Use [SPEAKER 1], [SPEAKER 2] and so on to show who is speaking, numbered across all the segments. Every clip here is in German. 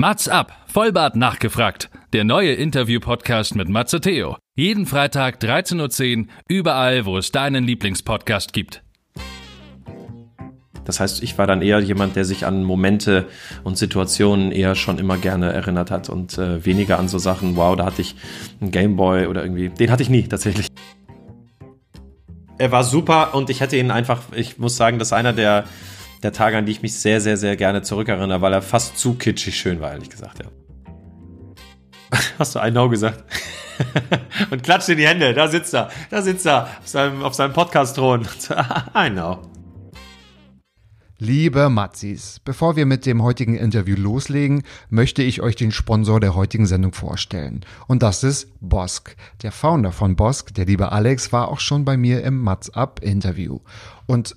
[SPEAKER 1] Mats ab, Vollbart nachgefragt. Der neue Interview-Podcast mit Matze Theo. Jeden Freitag 13.10 Uhr, überall, wo es deinen Lieblingspodcast gibt.
[SPEAKER 2] Das heißt, ich war dann eher jemand, der sich an Momente und Situationen eher schon immer gerne erinnert hat und äh, weniger an so Sachen, wow, da hatte ich einen Gameboy oder irgendwie. Den hatte ich nie tatsächlich. Er war super und ich hätte ihn einfach, ich muss sagen, das ist einer der der Tage, an die ich mich sehr, sehr, sehr gerne zurückerinnere, weil er fast zu kitschig schön war, ehrlich gesagt, ja. Hast du I know gesagt? Und klatscht in die Hände, da sitzt er, da sitzt er auf seinem, auf seinem Podcast-Thron. I know.
[SPEAKER 3] Liebe Matzis, bevor wir mit dem heutigen Interview loslegen, möchte ich euch den Sponsor der heutigen Sendung vorstellen. Und das ist Bosk. Der Founder von Bosk, der liebe Alex, war auch schon bei mir im Matz Up Interview. Und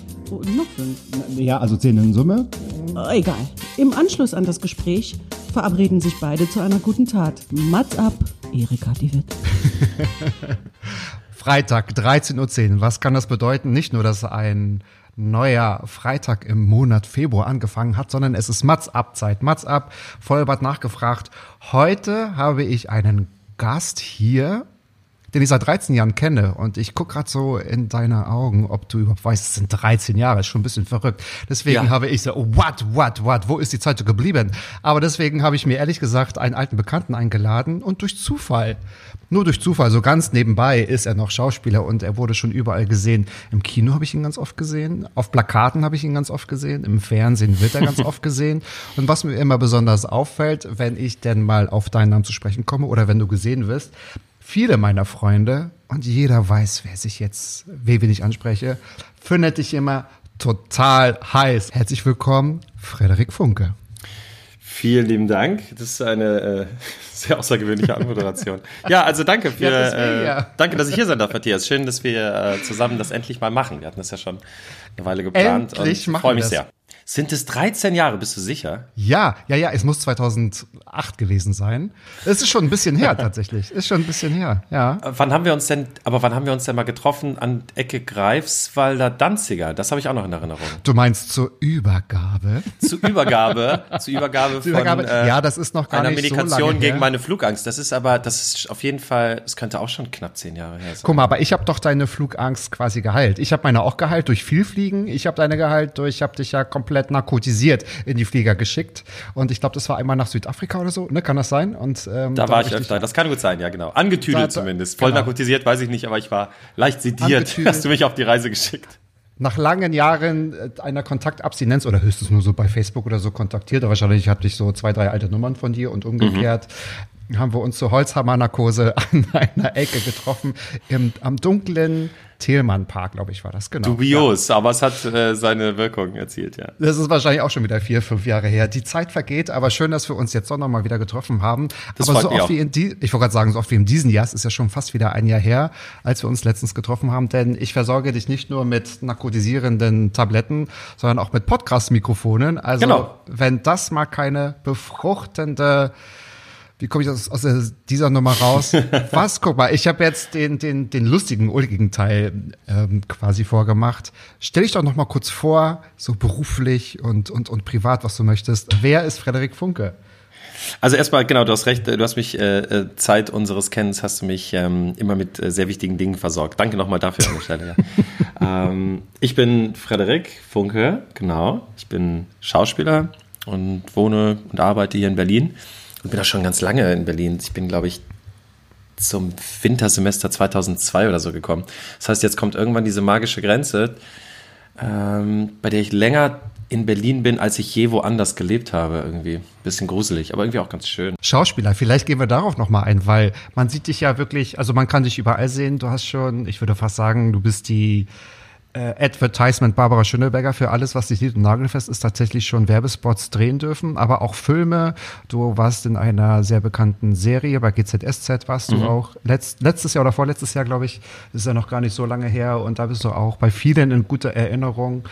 [SPEAKER 4] Oh, noch fünf.
[SPEAKER 3] Ja, also zehn in Summe.
[SPEAKER 4] Oh, egal. Im Anschluss an das Gespräch verabreden sich beide zu einer guten Tat. Mats ab, Erika die Witt.
[SPEAKER 3] Freitag, 13.10 Uhr. Was kann das bedeuten? Nicht nur, dass ein neuer Freitag im Monat Februar angefangen hat, sondern es ist Mats ab Zeit. Mats ab, Vollbart nachgefragt. Heute habe ich einen Gast hier den ich seit 13 Jahren kenne. Und ich gucke gerade so in deine Augen, ob du überhaupt weißt, es sind 13 Jahre, ist schon ein bisschen verrückt. Deswegen ja. habe ich so, what, what, what, wo ist die Zeit so geblieben? Aber deswegen habe ich mir ehrlich gesagt einen alten Bekannten eingeladen und durch Zufall, nur durch Zufall, so ganz nebenbei ist er noch Schauspieler und er wurde schon überall gesehen. Im Kino habe ich ihn ganz oft gesehen, auf Plakaten habe ich ihn ganz oft gesehen, im Fernsehen wird er ganz oft gesehen. Und was mir immer besonders auffällt, wenn ich denn mal auf deinen Namen zu sprechen komme oder wenn du gesehen wirst, viele meiner Freunde, und jeder weiß, wer sich jetzt, wen ich anspreche, findet dich immer total heiß. Herzlich willkommen, Frederik Funke.
[SPEAKER 2] Vielen lieben Dank. Das ist eine äh, sehr außergewöhnliche Anmoderation. ja, also danke für, ja, äh, ja. danke, dass ich hier sein darf, Matthias. Schön, dass wir äh, zusammen das endlich mal machen. Wir hatten das ja schon eine Weile geplant
[SPEAKER 3] endlich
[SPEAKER 2] und freue mich sehr. Sind es 13 Jahre, bist du sicher?
[SPEAKER 3] Ja, ja, ja, es muss 2008 gewesen sein. Es ist schon ein bisschen her tatsächlich. Ist schon ein bisschen her, ja.
[SPEAKER 2] Wann haben wir uns denn, aber wann haben wir uns denn mal getroffen? An Ecke Greifswalder Danziger. Das habe ich auch noch in Erinnerung.
[SPEAKER 3] Du meinst zur Übergabe?
[SPEAKER 2] Zur Übergabe, zur Übergabe von Übergabe,
[SPEAKER 3] äh, ja, das ist noch gar
[SPEAKER 2] einer
[SPEAKER 3] nicht
[SPEAKER 2] Medikation
[SPEAKER 3] so
[SPEAKER 2] gegen meine Flugangst. Das ist aber, das ist auf jeden Fall, es könnte auch schon knapp zehn Jahre her sein.
[SPEAKER 3] Guck mal, aber ich habe doch deine Flugangst quasi geheilt. Ich habe meine auch geheilt durch viel Fliegen. Ich habe deine geheilt durch, ich habe dich ja komplett narkotisiert organisiert in die Flieger geschickt. Und ich glaube, das war einmal nach Südafrika oder so, ne? Kann das sein? Und,
[SPEAKER 2] ähm, da, war ich öfter. Das kann gut sein, ja, genau. Angetüdelt da, zumindest. Voll genau. narkotisiert, weiß ich nicht, aber ich war leicht sediert. Angetüdelt. Hast du mich auf die Reise geschickt
[SPEAKER 3] nach langen Jahren äh, einer Kontaktabstinenz oder höchstens nur so bei Facebook oder so kontaktiert, wahrscheinlich hatte ich so zwei, drei alte Nummern von dir und umgekehrt, mhm. Haben wir uns zur Holzhammer-Narkose an einer Ecke getroffen, im, am dunklen Thelmann Park, glaube ich, war das, genau.
[SPEAKER 2] Dubios, ja. aber es hat äh, seine Wirkung erzielt, ja.
[SPEAKER 3] Das ist wahrscheinlich auch schon wieder vier, fünf Jahre her. Die Zeit vergeht, aber schön, dass wir uns jetzt doch nochmal wieder getroffen haben. Das aber so oft wie in die, ich wollte gerade sagen, so oft wie in diesem Jahr, es ist ja schon fast wieder ein Jahr her, als wir uns letztens getroffen haben, denn ich versorge dich nicht nur mit narkotisierenden Tabletten, sondern auch mit Podcast-Mikrofonen. Also, genau. wenn das mal keine befruchtende wie komme ich aus, aus dieser Nummer raus? Was? Guck mal, ich habe jetzt den, den, den lustigen, ulkigen Teil ähm, quasi vorgemacht. Stell dich doch noch mal kurz vor, so beruflich und, und, und privat, was du möchtest. Wer ist Frederik Funke?
[SPEAKER 2] Also erstmal, genau, du hast recht, du hast mich äh, äh, Zeit unseres Kennens, hast du mich ähm, immer mit äh, sehr wichtigen Dingen versorgt. Danke nochmal dafür an der Stelle. Ja. ähm, ich bin Frederik Funke, genau. Ich bin Schauspieler und wohne und arbeite hier in Berlin und bin auch schon ganz lange in Berlin. Ich bin, glaube ich, zum Wintersemester 2002 oder so gekommen. Das heißt, jetzt kommt irgendwann diese magische Grenze, ähm, bei der ich länger in Berlin bin, als ich je woanders gelebt habe, irgendwie. Bisschen gruselig, aber irgendwie auch ganz schön.
[SPEAKER 3] Schauspieler, vielleicht gehen wir darauf nochmal ein, weil man sieht dich ja wirklich, also man kann dich überall sehen. Du hast schon, ich würde fast sagen, du bist die äh, Advertisement Barbara Schöneberger für alles, was dich liebt und nagelfest ist, tatsächlich schon Werbespots drehen dürfen, aber auch Filme. Du warst in einer sehr bekannten Serie, bei GZSZ warst mhm. du auch letzt, letztes Jahr oder vorletztes Jahr, glaube ich, ist ja noch gar nicht so lange her und da bist du auch bei vielen in guter Erinnerung.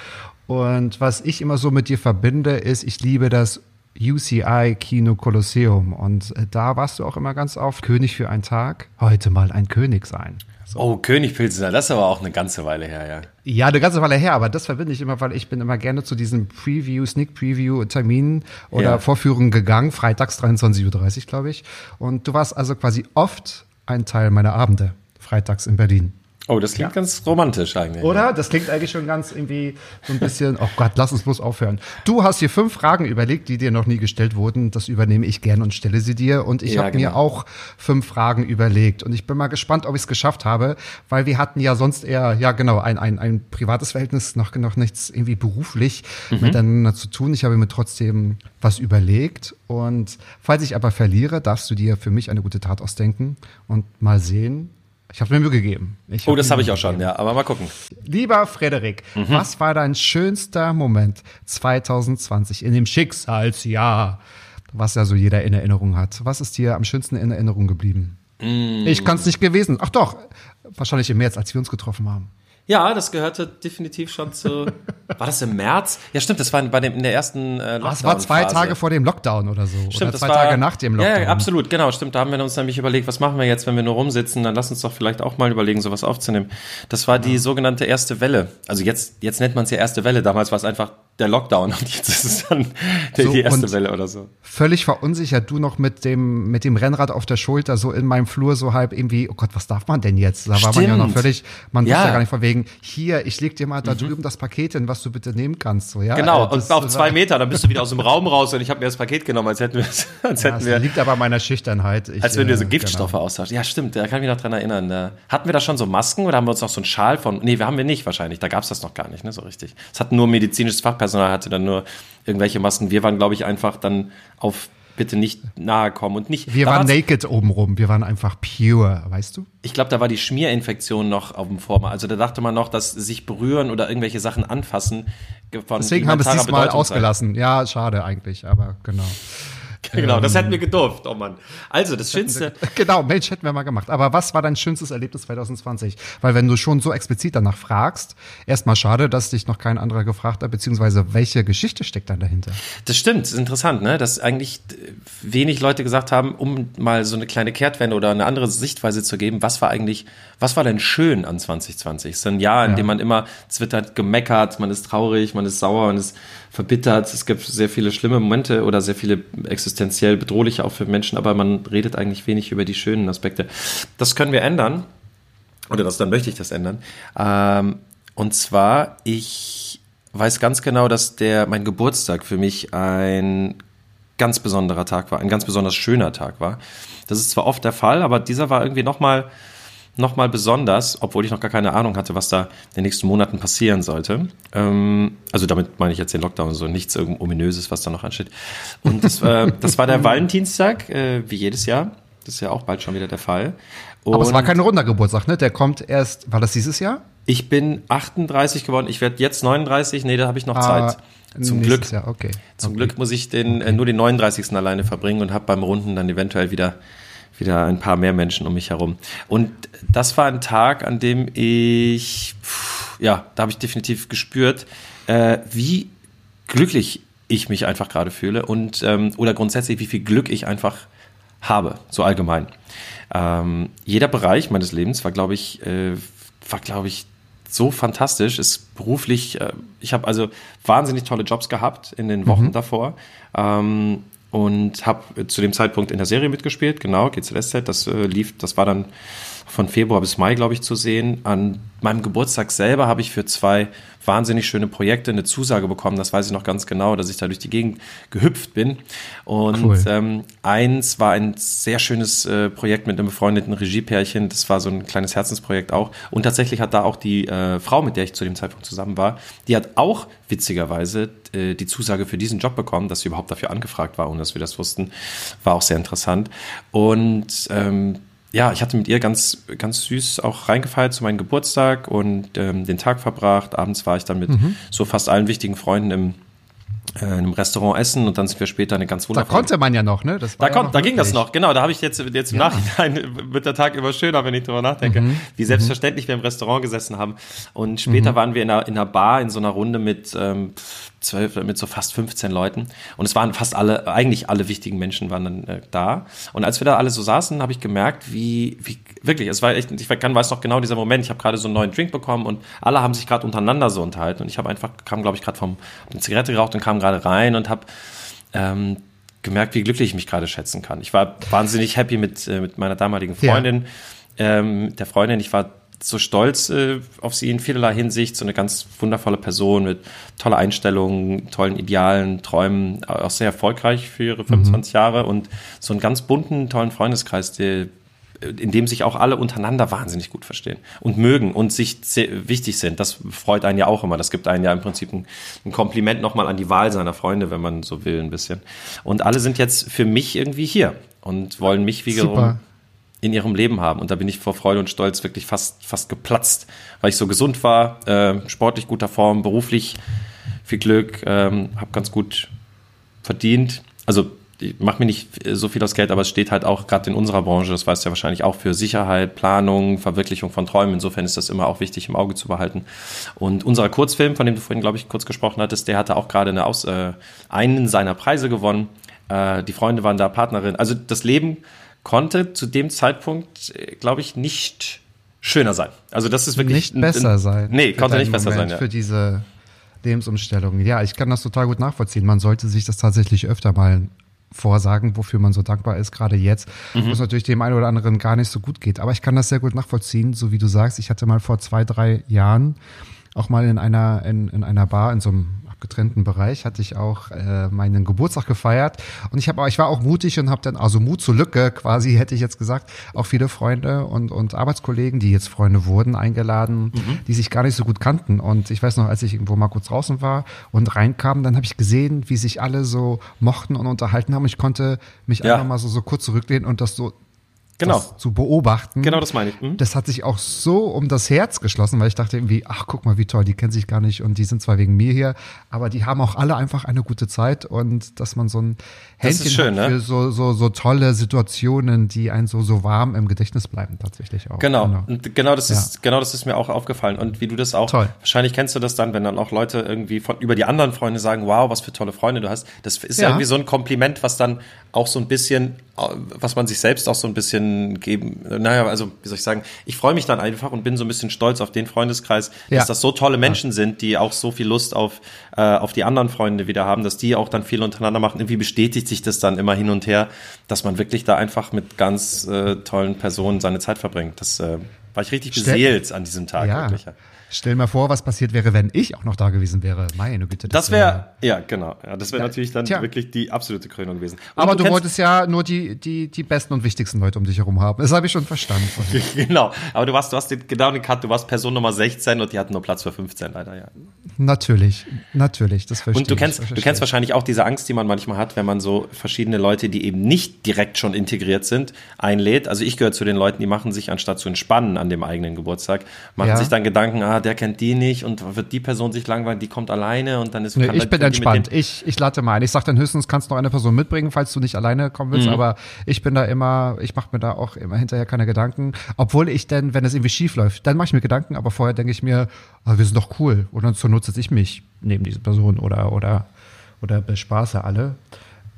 [SPEAKER 3] Und was ich immer so mit dir verbinde, ist, ich liebe das UCI Kino Kolosseum. Und äh, da warst du auch immer ganz oft König für einen Tag. Heute mal ein König sein.
[SPEAKER 2] So. Oh, König Pilsner, das ist aber auch eine ganze Weile her, ja.
[SPEAKER 3] Ja, eine ganze Weile her, aber das verbinde ich immer, weil ich bin immer gerne zu diesen Preview, Sneak Preview Terminen oder ja. Vorführungen gegangen, freitags 23.30 Uhr, glaube ich. Und du warst also quasi oft ein Teil meiner Abende, freitags in Berlin.
[SPEAKER 2] Oh, das klingt ja. ganz romantisch eigentlich.
[SPEAKER 3] Oder? Das klingt eigentlich schon ganz irgendwie so ein bisschen, oh Gott, lass uns bloß aufhören. Du hast hier fünf Fragen überlegt, die dir noch nie gestellt wurden. Das übernehme ich gerne und stelle sie dir. Und ich ja, habe genau. mir auch fünf Fragen überlegt. Und ich bin mal gespannt, ob ich es geschafft habe, weil wir hatten ja sonst eher, ja genau, ein, ein, ein privates Verhältnis, noch, noch nichts irgendwie beruflich mhm. miteinander zu tun. Ich habe mir trotzdem was überlegt. Und falls ich aber verliere, darfst du dir für mich eine gute Tat ausdenken und mal sehen, ich habe mir Mühe gegeben.
[SPEAKER 2] Oh, das habe ich auch schon, ja. Aber mal gucken.
[SPEAKER 3] Lieber Frederik, mhm. was war dein schönster Moment 2020 in dem Schicksalsjahr, was ja so jeder in Erinnerung hat? Was ist dir am schönsten in Erinnerung geblieben? Mm. Ich kann es nicht gewesen. Ach doch, wahrscheinlich im März, als wir uns getroffen haben.
[SPEAKER 2] Ja, das gehörte definitiv schon zu. War das im März? Ja, stimmt, das war bei dem, in der ersten äh,
[SPEAKER 3] Lockdown. Das war zwei Tage vor dem Lockdown oder so.
[SPEAKER 2] Stimmt,
[SPEAKER 3] oder
[SPEAKER 2] zwei
[SPEAKER 3] war, Tage nach dem Lockdown.
[SPEAKER 2] Ja, absolut, genau, stimmt. Da haben wir uns nämlich überlegt, was machen wir jetzt, wenn wir nur rumsitzen? Dann lass uns doch vielleicht auch mal überlegen, sowas aufzunehmen. Das war die sogenannte erste Welle. Also jetzt, jetzt nennt man es ja erste Welle. Damals war es einfach der Lockdown und jetzt ist es dann die, so, die erste Welle oder so.
[SPEAKER 3] Völlig verunsichert, du noch mit dem, mit dem Rennrad auf der Schulter, so in meinem Flur, so halb irgendwie, oh Gott, was darf man denn jetzt? Da war man ja noch völlig, man ja. wusste ja gar nicht von wegen, hier, ich leg dir mal da mhm. drüben das Paket hin, was du bitte nehmen kannst, so, ja.
[SPEAKER 2] Genau, äh, und auf zwei Meter, dann bist du wieder aus dem Raum raus und ich habe mir das Paket genommen, als hätten wir, als
[SPEAKER 3] ja,
[SPEAKER 2] hätten wir.
[SPEAKER 3] liegt aber meiner Schüchternheit.
[SPEAKER 2] Ich, als wenn wir so äh, Giftstoffe genau. austauschen. Ja, stimmt, da kann ich mich noch dran erinnern. Hatten wir da schon so Masken oder haben wir uns noch so einen Schal von, nee, wir haben wir nicht wahrscheinlich, da gab es das noch gar nicht, ne, so richtig. Es hat nur medizinisches Fachpersonal, hatte dann nur irgendwelche Masken. Wir waren, glaube ich, einfach dann auf bitte nicht nahe kommen und nicht.
[SPEAKER 3] Wir waren naked obenrum, wir waren einfach pure, weißt du?
[SPEAKER 2] Ich glaube, da war die Schmierinfektion noch auf dem Vormarsch. Also da dachte man noch, dass sich berühren oder irgendwelche Sachen anfassen.
[SPEAKER 3] Von Deswegen haben wir es diesmal ausgelassen. Sein. Ja, schade eigentlich, aber genau.
[SPEAKER 2] Genau, das hätten wir gedurft. Oh Mann. Also, das Schönste.
[SPEAKER 3] Genau, Mensch, hätten wir mal gemacht. Aber was war dein schönstes Erlebnis 2020? Weil wenn du schon so explizit danach fragst, erstmal schade, dass dich noch kein anderer gefragt hat, beziehungsweise welche Geschichte steckt dann dahinter?
[SPEAKER 2] Das stimmt, ist interessant, ne? Dass eigentlich wenig Leute gesagt haben, um mal so eine kleine Kehrtwende oder eine andere Sichtweise zu geben, was war eigentlich, was war denn schön an 2020? Es ist ein Jahr, in ja. dem man immer, halt gemeckert, man ist traurig, man ist sauer, man ist verbittert. Es gibt sehr viele schlimme Momente oder sehr viele existenziell bedrohliche auch für Menschen, aber man redet eigentlich wenig über die schönen Aspekte. Das können wir ändern. Oder das, dann möchte ich das ändern. Ähm, und zwar, ich weiß ganz genau, dass der, mein Geburtstag für mich ein ganz besonderer Tag war, ein ganz besonders schöner Tag war. Das ist zwar oft der Fall, aber dieser war irgendwie nochmal mal nochmal besonders, obwohl ich noch gar keine Ahnung hatte, was da in den nächsten Monaten passieren sollte. Ähm, also damit meine ich jetzt den Lockdown, so nichts irgend ominöses, was da noch ansteht. Und das, äh, das war der Valentinstag, äh, wie jedes Jahr. Das ist ja auch bald schon wieder der Fall.
[SPEAKER 3] Und Aber es war kein runder Geburtstag, ne? Der kommt erst, war das dieses Jahr?
[SPEAKER 2] Ich bin 38 geworden, ich werde jetzt 39, nee, da habe ich noch ah, Zeit. Zum Glück.
[SPEAKER 3] Jahr, okay.
[SPEAKER 2] Zum
[SPEAKER 3] okay.
[SPEAKER 2] Glück muss ich den okay. äh, nur den 39. alleine verbringen und habe beim Runden dann eventuell wieder wieder ein paar mehr Menschen um mich herum. Und das war ein Tag, an dem ich, ja, da habe ich definitiv gespürt, äh, wie glücklich ich mich einfach gerade fühle und ähm, oder grundsätzlich, wie viel Glück ich einfach habe, so allgemein. Ähm, jeder Bereich meines Lebens war, glaube ich, äh, war, glaube ich, so fantastisch. Ist beruflich, äh, ich habe also wahnsinnig tolle Jobs gehabt in den Wochen mhm. davor. Ähm, und habe zu dem Zeitpunkt in der Serie mitgespielt, genau, GZSZ, das äh, lief, das war dann von Februar bis Mai, glaube ich, zu sehen. An meinem Geburtstag selber habe ich für zwei wahnsinnig schöne Projekte eine Zusage bekommen. Das weiß ich noch ganz genau, dass ich da durch die Gegend gehüpft bin. Und cool. ähm, eins war ein sehr schönes äh, Projekt mit einem befreundeten Regiepärchen. Das war so ein kleines Herzensprojekt auch. Und tatsächlich hat da auch die äh, Frau, mit der ich zu dem Zeitpunkt zusammen war, die hat auch witzigerweise äh, die Zusage für diesen Job bekommen, dass sie überhaupt dafür angefragt war, ohne dass wir das wussten. War auch sehr interessant. Und ähm, ja, ich hatte mit ihr ganz, ganz süß auch reingefeiert zu meinem Geburtstag und ähm, den Tag verbracht. Abends war ich dann mit mhm. so fast allen wichtigen Freunden im äh, in einem Restaurant essen und dann sind wir später eine ganz wundervolle.
[SPEAKER 3] Da konnte man ja noch, ne?
[SPEAKER 2] da, ja kon, da ging das noch, genau. Da habe ich jetzt, jetzt im ja. Nachhinein wird der Tag immer schöner, wenn ich drüber nachdenke, mhm. wie selbstverständlich mhm. wir im Restaurant gesessen haben. Und später mhm. waren wir in einer, in einer Bar in so einer Runde mit ähm, zwölf, mit so fast 15 Leuten. Und es waren fast alle, eigentlich alle wichtigen Menschen waren dann äh, da. Und als wir da alle so saßen, habe ich gemerkt, wie, wie wirklich, es war echt, ich kann, weiß noch genau dieser Moment, ich habe gerade so einen neuen Drink bekommen und alle haben sich gerade untereinander so unterhalten. Und ich habe einfach, kam, glaube ich, gerade vom eine Zigarette geraucht und kam gerade rein und habe ähm, gemerkt, wie glücklich ich mich gerade schätzen kann. Ich war wahnsinnig happy mit, äh, mit meiner damaligen Freundin. Ja. Ähm, der Freundin, ich war so stolz äh, auf sie in vielerlei Hinsicht, so eine ganz wundervolle Person mit toller Einstellung, tollen Idealen, Träumen, auch sehr erfolgreich für ihre 25 mhm. Jahre und so einen ganz bunten, tollen Freundeskreis, der in dem sich auch alle untereinander wahnsinnig gut verstehen und mögen und sich wichtig sind. Das freut einen ja auch immer. Das gibt einen ja im Prinzip ein, ein Kompliment nochmal an die Wahl seiner Freunde, wenn man so will, ein bisschen. Und alle sind jetzt für mich irgendwie hier und wollen mich wiederum Super in ihrem Leben haben. Und da bin ich vor Freude und Stolz wirklich fast, fast geplatzt, weil ich so gesund war, äh, sportlich guter Form, beruflich viel Glück, ähm, habe ganz gut verdient. Also ich mache mir nicht so viel aus Geld, aber es steht halt auch gerade in unserer Branche, das weißt du ja wahrscheinlich auch, für Sicherheit, Planung, Verwirklichung von Träumen. Insofern ist das immer auch wichtig im Auge zu behalten. Und unser Kurzfilm, von dem du vorhin, glaube ich, kurz gesprochen hattest, der hatte auch gerade eine äh, einen seiner Preise gewonnen. Äh, die Freunde waren da, Partnerin. Also das Leben konnte zu dem Zeitpunkt, äh, glaube ich, nicht schöner sein. Also das ist wirklich
[SPEAKER 3] nicht besser sein.
[SPEAKER 2] Nee, konnte nicht besser
[SPEAKER 3] Moment,
[SPEAKER 2] sein. Ja.
[SPEAKER 3] Für diese Lebensumstellung. Ja, ich kann das total gut nachvollziehen. Man sollte sich das tatsächlich öfter mal vorsagen, wofür man so dankbar ist, gerade jetzt, mhm. wo es natürlich dem einen oder anderen gar nicht so gut geht. Aber ich kann das sehr gut nachvollziehen, so wie du sagst. Ich hatte mal vor zwei, drei Jahren auch mal in einer, in, in einer Bar, in so einem getrennten Bereich hatte ich auch äh, meinen Geburtstag gefeiert und ich habe ich war auch mutig und habe dann also Mut zur Lücke quasi hätte ich jetzt gesagt auch viele Freunde und und Arbeitskollegen die jetzt Freunde wurden eingeladen mhm. die sich gar nicht so gut kannten und ich weiß noch als ich irgendwo mal kurz draußen war und reinkam dann habe ich gesehen wie sich alle so mochten und unterhalten haben ich konnte mich ja. einfach mal so so kurz zurücklehnen und das so genau. zu beobachten.
[SPEAKER 2] Genau, das meine ich.
[SPEAKER 3] Mhm. Das hat sich auch so um das Herz geschlossen, weil ich dachte irgendwie, ach, guck mal, wie toll, die kennen sich gar nicht und die sind zwar wegen mir hier, aber die haben auch alle einfach eine gute Zeit und dass man so ein Händchen schön, hat für ne? so, so, so tolle Situationen, die einen so, so warm im Gedächtnis bleiben, tatsächlich auch.
[SPEAKER 2] Genau, genau, und genau das ist, ja. genau das ist mir auch aufgefallen und wie du das auch, toll. wahrscheinlich kennst du das dann, wenn dann auch Leute irgendwie von, über die anderen Freunde sagen, wow, was für tolle Freunde du hast. Das ist ja irgendwie so ein Kompliment, was dann auch so ein bisschen, was man sich selbst auch so ein bisschen geben, naja, also wie soll ich sagen, ich freue mich dann einfach und bin so ein bisschen stolz auf den Freundeskreis, ja. dass das so tolle Menschen ja. sind, die auch so viel Lust auf, äh, auf die anderen Freunde wieder haben, dass die auch dann viel untereinander machen. Irgendwie bestätigt sich das dann immer hin und her, dass man wirklich da einfach mit ganz äh, tollen Personen seine Zeit verbringt. Das äh, war ich richtig beseelt an diesem Tag.
[SPEAKER 3] Ja. Wirklich. Stell mal vor, was passiert wäre, wenn ich auch noch da gewesen wäre. Meine Güte.
[SPEAKER 2] Das, das wäre, wär, ja, genau. Ja, das wäre natürlich dann tja. wirklich die absolute Krönung gewesen.
[SPEAKER 3] Und Aber du, du wolltest ja nur die, die, die besten und wichtigsten Leute um dich herum haben. Das habe ich schon verstanden.
[SPEAKER 2] genau. Aber du warst, du hast den, genau den Cut, du warst Person Nummer 16 und die hatten nur Platz für 15 leider, ja.
[SPEAKER 3] Natürlich, natürlich, das verstehe
[SPEAKER 2] Und du kennst, du kennst wahrscheinlich auch diese Angst, die man manchmal hat, wenn man so verschiedene Leute, die eben nicht direkt schon integriert sind, einlädt. Also ich gehöre zu den Leuten, die machen sich, anstatt zu entspannen an dem eigenen Geburtstag, machen ja. sich dann Gedanken, ah, der kennt die nicht und wird die Person sich langweilen, die kommt alleine und dann ist
[SPEAKER 3] nee, Ich bin entspannt. Ich, ich lade mal ein. Ich sage dann höchstens, kannst du noch eine Person mitbringen, falls du nicht alleine kommen willst, mhm. aber ich bin da immer, ich mache mir da auch immer hinterher keine Gedanken. Obwohl ich denn, wenn es irgendwie schief läuft, dann mache ich mir Gedanken, aber vorher denke ich mir, oh, wir sind doch cool. Und dann zur Not setze ich mich neben diese Person oder, oder, oder bespaße alle.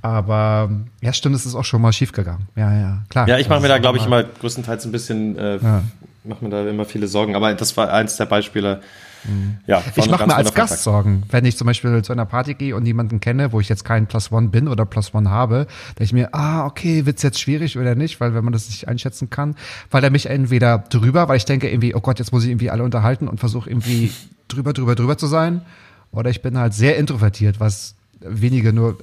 [SPEAKER 3] Aber ja, stimmt, es ist auch schon mal schief gegangen. Ja, ja, klar.
[SPEAKER 2] Ja, ich mache mir da, glaube ich, immer größtenteils ein bisschen äh, ja mache mir da immer viele Sorgen. Aber das war eins der Beispiele.
[SPEAKER 3] Mhm. Ja, ich mache mir als Gast Sorgen, wenn ich zum Beispiel zu einer Party gehe und jemanden kenne, wo ich jetzt keinen Plus One bin oder Plus One habe, denke ich mir, ah, okay, wird's jetzt schwierig oder nicht, weil wenn man das nicht einschätzen kann, weil er mich entweder drüber, weil ich denke irgendwie, oh Gott, jetzt muss ich irgendwie alle unterhalten und versuche irgendwie drüber, drüber, drüber zu sein, oder ich bin halt sehr introvertiert, was wenige nur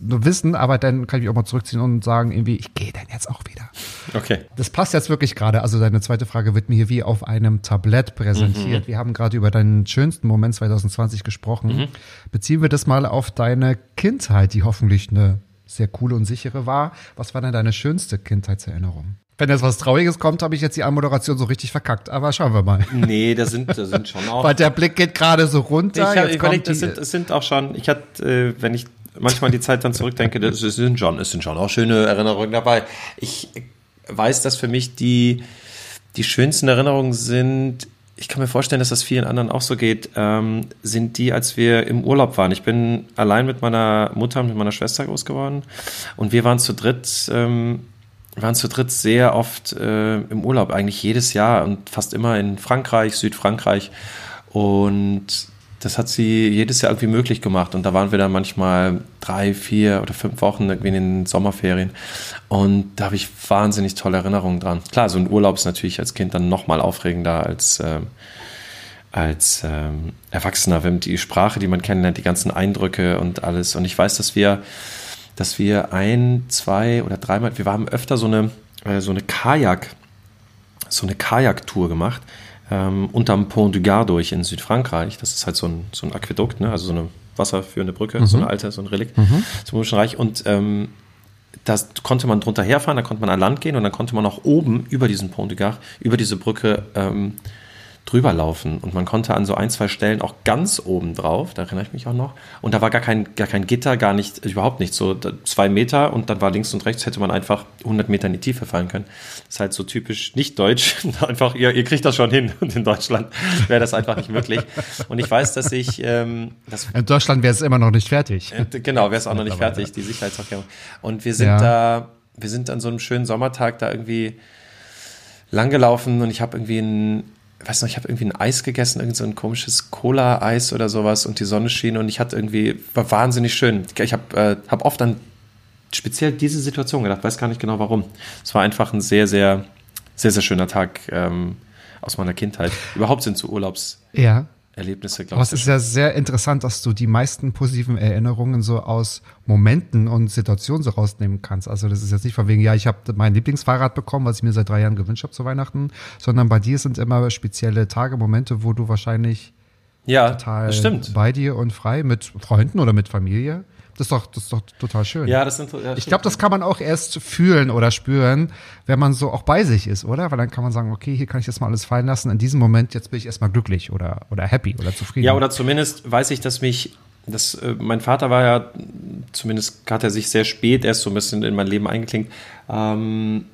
[SPEAKER 3] nur wissen, aber dann kann ich mich auch mal zurückziehen und sagen, irgendwie, ich gehe dann jetzt auch wieder.
[SPEAKER 2] Okay.
[SPEAKER 3] Das passt jetzt wirklich gerade. Also deine zweite Frage wird mir hier wie auf einem Tablett präsentiert. Mhm. Wir haben gerade über deinen schönsten Moment 2020 gesprochen. Mhm. Beziehen wir das mal auf deine Kindheit, die hoffentlich eine sehr coole und sichere war. Was war denn deine schönste Kindheitserinnerung? Wenn jetzt was Trauriges kommt, habe ich jetzt die Anmoderation so richtig verkackt. Aber schauen wir mal.
[SPEAKER 2] Nee, da sind, da sind schon auch.
[SPEAKER 3] Weil der Blick geht gerade so runter.
[SPEAKER 2] Ich, hab, überlegt, das sind, das sind auch schon, ich hatte, äh, wenn ich manchmal die Zeit dann zurückdenke, es sind schon, es sind schon auch schöne Erinnerungen dabei. Ich weiß, dass für mich die, die schönsten Erinnerungen sind, ich kann mir vorstellen, dass das vielen anderen auch so geht, ähm, sind die, als wir im Urlaub waren. Ich bin allein mit meiner Mutter und mit meiner Schwester groß geworden und wir waren zu dritt, ähm, waren zu dritt sehr oft äh, im Urlaub, eigentlich jedes Jahr und fast immer in Frankreich, Südfrankreich. Und das hat sie jedes Jahr irgendwie möglich gemacht. Und da waren wir dann manchmal drei, vier oder fünf Wochen irgendwie in den Sommerferien. Und da habe ich wahnsinnig tolle Erinnerungen dran. Klar, so ein Urlaub ist natürlich als Kind dann nochmal aufregender als, äh, als ähm, Erwachsener. Die Sprache, die man kennenlernt, die ganzen Eindrücke und alles. Und ich weiß, dass wir, dass wir ein, zwei oder dreimal, wir haben öfter so eine, äh, so eine Kajak, so eine Kajaktour gemacht ähm, unterm Pont du Gard durch in Südfrankreich. Das ist halt so ein, so ein Aquädukt, ne? also so eine wasserführende Brücke, mhm. so eine alte, so ein Relikt mhm. zum Römischen Reich. Und ähm, das konnte man drunter herfahren, da konnte man an Land gehen und dann konnte man auch oben über diesen Pont du Gard, über diese Brücke ähm, drüber laufen. Und man konnte an so ein, zwei Stellen auch ganz oben drauf, da erinnere ich mich auch noch. Und da war gar kein, gar kein Gitter, gar nicht, überhaupt nicht. So zwei Meter und dann war links und rechts, hätte man einfach 100 Meter in die Tiefe fallen können. Das ist halt so typisch nicht deutsch. einfach, ihr, ihr kriegt das schon hin. Und in Deutschland wäre das einfach nicht möglich. Und ich weiß, dass ich. Ähm,
[SPEAKER 3] das, in Deutschland wäre es immer noch nicht fertig.
[SPEAKER 2] Äh, genau, wäre es auch noch nicht fertig, die Sicherheitsverkehrung. Und wir sind ja. da, wir sind an so einem schönen Sommertag da irgendwie langgelaufen und ich habe irgendwie ein weiß noch, ich habe irgendwie ein Eis gegessen, irgend so ein komisches Cola-Eis oder sowas und die Sonne schien und ich hatte irgendwie, war wahnsinnig schön. Ich habe äh, hab oft an speziell diese Situation gedacht, weiß gar nicht genau warum. Es war einfach ein sehr, sehr, sehr, sehr schöner Tag ähm, aus meiner Kindheit. Überhaupt sind so Urlaubs.
[SPEAKER 3] Ja.
[SPEAKER 2] Erlebnisse,
[SPEAKER 3] glaube ich. Aber es ist ja sehr interessant, dass du die meisten positiven Erinnerungen so aus Momenten und Situationen so rausnehmen kannst. Also das ist jetzt nicht von wegen, ja, ich habe mein Lieblingsfahrrad bekommen, was ich mir seit drei Jahren gewünscht habe zu Weihnachten, sondern bei dir sind immer spezielle Tage, Momente, wo du wahrscheinlich
[SPEAKER 2] ja,
[SPEAKER 3] total bei dir und frei mit Freunden oder mit Familie das ist doch, das ist doch total schön.
[SPEAKER 2] Ja, das sind. Ja,
[SPEAKER 3] ich glaube, das kann man auch erst fühlen oder spüren, wenn man so auch bei sich ist, oder? Weil dann kann man sagen, okay, hier kann ich das mal alles fallen lassen. In diesem Moment, jetzt bin ich erstmal glücklich oder, oder happy oder zufrieden.
[SPEAKER 2] Ja, oder zumindest weiß ich, dass mich, das, äh, mein Vater war ja, zumindest hat er sich sehr spät erst so ein bisschen in mein Leben eingeklinkt. Ähm,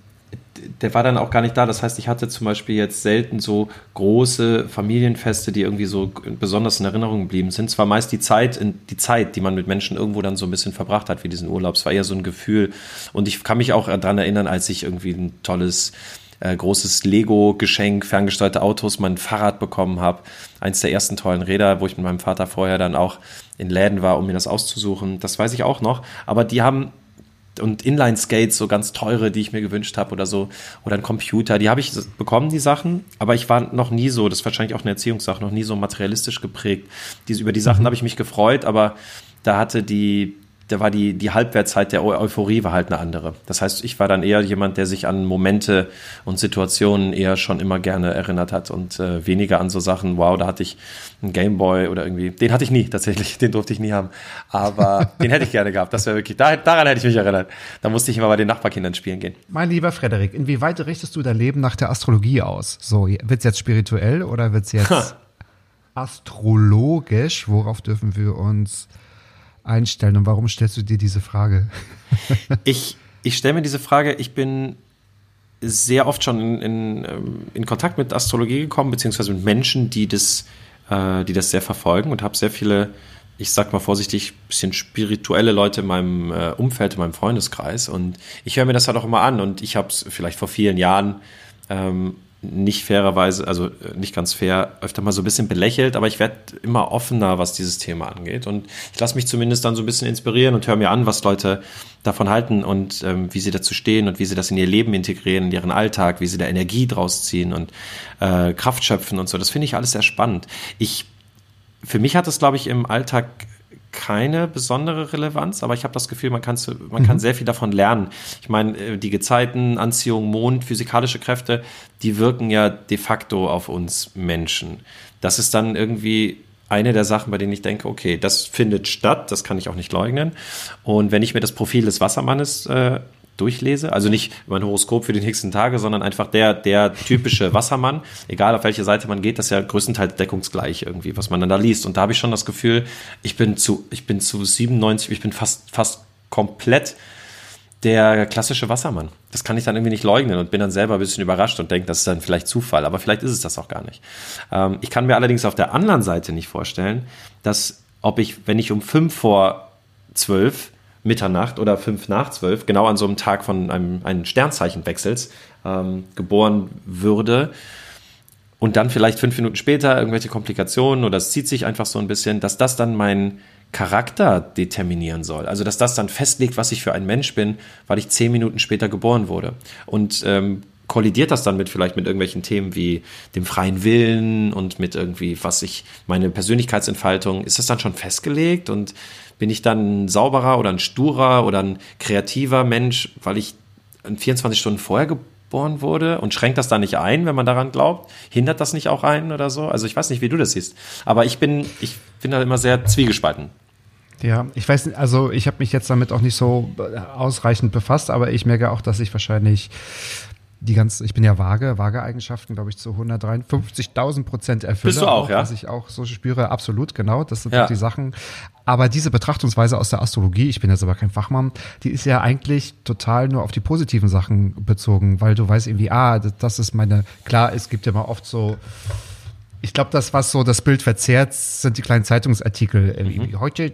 [SPEAKER 2] der war dann auch gar nicht da. Das heißt, ich hatte zum Beispiel jetzt selten so große Familienfeste, die irgendwie so besonders in Erinnerung geblieben sind. Es war meist die Zeit, die Zeit, die man mit Menschen irgendwo dann so ein bisschen verbracht hat, wie diesen Urlaub. Es war eher so ein Gefühl. Und ich kann mich auch daran erinnern, als ich irgendwie ein tolles äh, großes Lego-Geschenk, ferngesteuerte Autos, mein Fahrrad bekommen habe. Eins der ersten tollen Räder, wo ich mit meinem Vater vorher dann auch in Läden war, um mir das auszusuchen. Das weiß ich auch noch. Aber die haben und Inline-Skates, so ganz teure, die ich mir gewünscht habe oder so, oder ein Computer, die habe ich bekommen, die Sachen, aber ich war noch nie so, das ist wahrscheinlich auch eine Erziehungssache, noch nie so materialistisch geprägt. Diese, über die Sachen mhm. habe ich mich gefreut, aber da hatte die, da war die, die Halbwertszeit der Euphorie war halt eine andere. Das heißt, ich war dann eher jemand, der sich an Momente und Situationen eher schon immer gerne erinnert hat und äh, weniger an so Sachen, wow, da hatte ich einen Gameboy oder irgendwie, den hatte ich nie tatsächlich, den durfte ich nie haben, aber den hätte ich gerne gehabt, das wäre wirklich, da, daran hätte ich mich erinnert. Da musste ich immer bei den Nachbarkindern spielen gehen.
[SPEAKER 3] Mein lieber Frederik, inwieweit richtest du dein Leben nach der Astrologie aus? So, wird es jetzt spirituell oder wird es jetzt ha. astrologisch? Worauf dürfen wir uns einstellen und warum stellst du dir diese Frage?
[SPEAKER 2] ich ich stelle mir diese Frage, ich bin sehr oft schon in, in, ähm, in, Kontakt mit Astrologie gekommen, beziehungsweise mit Menschen, die das, äh, die das sehr verfolgen und habe sehr viele, ich sag mal vorsichtig, bisschen spirituelle Leute in meinem äh, Umfeld, in meinem Freundeskreis. Und ich höre mir das halt auch immer an und ich habe es vielleicht vor vielen Jahren ähm, nicht fairerweise, also äh, nicht ganz fair, öfter mal so ein bisschen belächelt, aber ich werde immer offener, was dieses Thema angeht. Und ich lasse mich zumindest dann so ein bisschen inspirieren und höre mir an, was Leute davon halten und ähm, wie sie dazu stehen und wie sie das in ihr Leben integrieren, in ihren Alltag, wie sie da Energie draus ziehen und äh, Kraft schöpfen und so. Das finde ich alles sehr spannend. Ich, für mich hat es, glaube ich, im Alltag keine besondere Relevanz, aber ich habe das Gefühl, man, kann, man kann mhm. sehr viel davon lernen. Ich meine, äh, die Gezeiten, Anziehung, Mond, physikalische Kräfte, die wirken ja de facto auf uns Menschen. Das ist dann irgendwie eine der Sachen, bei denen ich denke, okay, das findet statt, das kann ich auch nicht leugnen. Und wenn ich mir das Profil des Wassermannes äh, durchlese. Also nicht mein Horoskop für die nächsten Tage, sondern einfach der, der typische Wassermann. Egal auf welche Seite man geht, das ist ja größtenteils deckungsgleich irgendwie, was man dann da liest. Und da habe ich schon das Gefühl, ich bin zu, ich bin zu 97, ich bin fast, fast komplett der klassische Wassermann. Das kann ich dann irgendwie nicht leugnen und bin dann selber ein bisschen überrascht und denke, das ist dann vielleicht Zufall, aber vielleicht ist es das auch gar nicht. Ähm, ich kann mir allerdings auf der anderen Seite nicht vorstellen, dass ob ich, wenn ich um fünf vor zwölf Mitternacht oder fünf nach zwölf, genau an so einem Tag von einem, einem Sternzeichenwechsels, ähm, geboren würde und dann vielleicht fünf Minuten später irgendwelche Komplikationen oder es zieht sich einfach so ein bisschen, dass das dann mein Charakter determinieren soll. Also dass das dann festlegt, was ich für ein Mensch bin, weil ich zehn Minuten später geboren wurde. Und ähm, kollidiert das dann mit vielleicht mit irgendwelchen Themen wie dem freien Willen und mit irgendwie, was ich, meine Persönlichkeitsentfaltung, ist das dann schon festgelegt und bin ich dann ein sauberer oder ein sturer oder ein kreativer Mensch, weil ich 24 Stunden vorher geboren wurde und schränkt das da nicht ein, wenn man daran glaubt? Hindert das nicht auch einen oder so? Also ich weiß nicht, wie du das siehst. Aber ich bin, ich bin da immer sehr zwiegespalten.
[SPEAKER 3] Ja, ich weiß also ich habe mich jetzt damit auch nicht so ausreichend befasst, aber ich merke auch, dass ich wahrscheinlich die ganze, ich bin ja vage, vage Eigenschaften, glaube ich, zu 153.000 Prozent erfülle.
[SPEAKER 2] Bist du auch, auch, ja?
[SPEAKER 3] Was ich auch so spüre, absolut, genau. Das sind ja. die Sachen. Aber diese Betrachtungsweise aus der Astrologie, ich bin jetzt aber kein Fachmann, die ist ja eigentlich total nur auf die positiven Sachen bezogen, weil du weißt irgendwie, ah, das ist meine, klar, es gibt ja mal oft so, ich glaube, das, was so das Bild verzerrt, sind die kleinen Zeitungsartikel. Mhm. Heute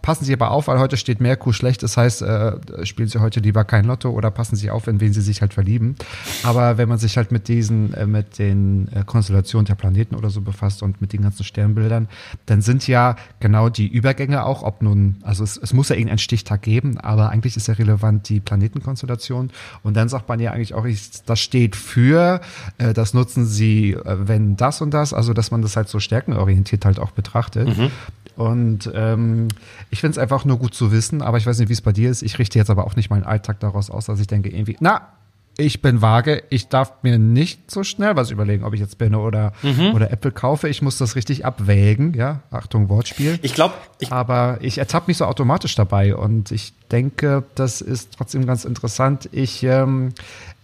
[SPEAKER 3] passen Sie aber auf, weil heute steht Merkur schlecht. Das heißt, äh, spielen Sie heute lieber kein Lotto oder passen Sie auf, in wen Sie sich halt verlieben. Aber wenn man sich halt mit diesen, äh, mit den äh, Konstellationen der Planeten oder so befasst und mit den ganzen Sternbildern, dann sind ja genau die Übergänge auch, ob nun, also es, es muss ja irgendeinen Stichtag geben, aber eigentlich ist ja relevant die Planetenkonstellation. Und dann sagt man ja eigentlich auch, das steht für, äh, das nutzen Sie, äh, wenn das und das das, also dass man das halt so stärkenorientiert halt auch betrachtet. Mhm. Und ähm, ich finde es einfach nur gut zu wissen, aber ich weiß nicht, wie es bei dir ist. Ich richte jetzt aber auch nicht meinen Alltag daraus aus, dass ich denke, irgendwie, na, ich bin vage, ich darf mir nicht so schnell was überlegen, ob ich jetzt Birne oder, mhm. oder Apple kaufe. Ich muss das richtig abwägen, ja. Achtung, Wortspiel.
[SPEAKER 2] Ich glaube,
[SPEAKER 3] aber ich ertappe mich so automatisch dabei und ich denke, das ist trotzdem ganz interessant. Ich, ähm,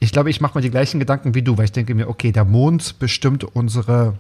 [SPEAKER 3] ich glaube, ich mache mir die gleichen Gedanken wie du, weil ich denke mir, okay, der Mond bestimmt unsere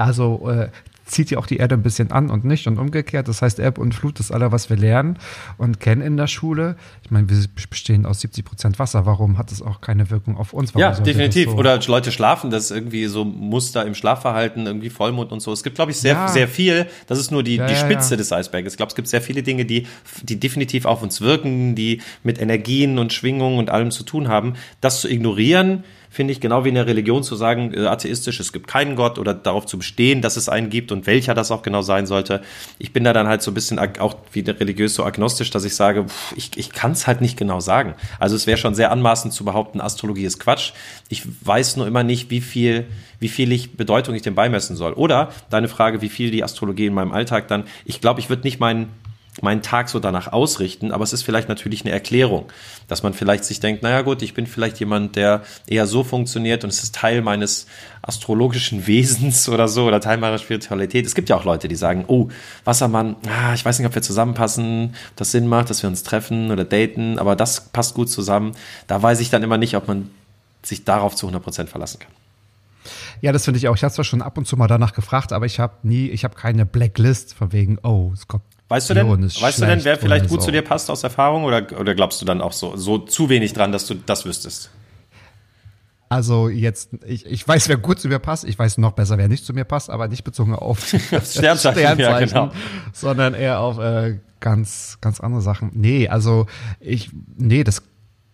[SPEAKER 3] also äh, zieht ja auch die Erde ein bisschen an und nicht und umgekehrt. Das heißt, Erb und Flut ist aller, was wir lernen und kennen in der Schule. Ich meine, wir bestehen aus 70 Prozent Wasser. Warum hat das auch keine Wirkung auf uns? Warum
[SPEAKER 2] ja, definitiv. So Oder Leute schlafen, das ist irgendwie so Muster im Schlafverhalten, irgendwie Vollmond und so. Es gibt, glaube ich, sehr, ja. sehr viel. Das ist nur die, ja, die Spitze ja, des Eisberges. Ich glaube, es gibt sehr viele Dinge, die, die definitiv auf uns wirken, die mit Energien und Schwingungen und allem zu tun haben. Das zu ignorieren, finde ich, genau wie in der Religion zu sagen, äh, atheistisch, es gibt keinen Gott oder darauf zu bestehen, dass es einen gibt und welcher das auch genau sein sollte. Ich bin da dann halt so ein bisschen auch wie religiös so agnostisch, dass ich sage, pff, ich, ich kann es halt nicht genau sagen. Also es wäre schon sehr anmaßend zu behaupten, Astrologie ist Quatsch. Ich weiß nur immer nicht, wie viel, wie viel ich Bedeutung ich dem beimessen soll. Oder deine Frage, wie viel die Astrologie in meinem Alltag dann, ich glaube, ich würde nicht meinen meinen Tag so danach ausrichten, aber es ist vielleicht natürlich eine Erklärung, dass man vielleicht sich denkt, naja gut, ich bin vielleicht jemand, der eher so funktioniert und es ist Teil meines astrologischen Wesens oder so oder Teil meiner Spiritualität. Es gibt ja auch Leute, die sagen, oh, Wassermann, ah, ich weiß nicht, ob wir zusammenpassen, ob das Sinn macht, dass wir uns treffen oder daten, aber das passt gut zusammen. Da weiß ich dann immer nicht, ob man sich darauf zu 100 Prozent verlassen kann.
[SPEAKER 3] Ja, das finde ich auch. Ich habe zwar schon ab und zu mal danach gefragt, aber ich habe nie, ich habe keine Blacklist von wegen, oh, es kommt
[SPEAKER 2] Weißt du denn, weißt du denn, wer vielleicht gut zu dir passt aus Erfahrung oder, oder glaubst du dann auch so, so zu wenig dran, dass du das wüsstest?
[SPEAKER 3] Also jetzt, ich, ich weiß, wer gut zu mir passt, ich weiß noch besser, wer nicht zu mir passt, aber nicht bezogen auf Sternzeichen, Sternzeichen ja, genau. sondern eher auf äh, ganz, ganz andere Sachen. Nee, also ich, nee, das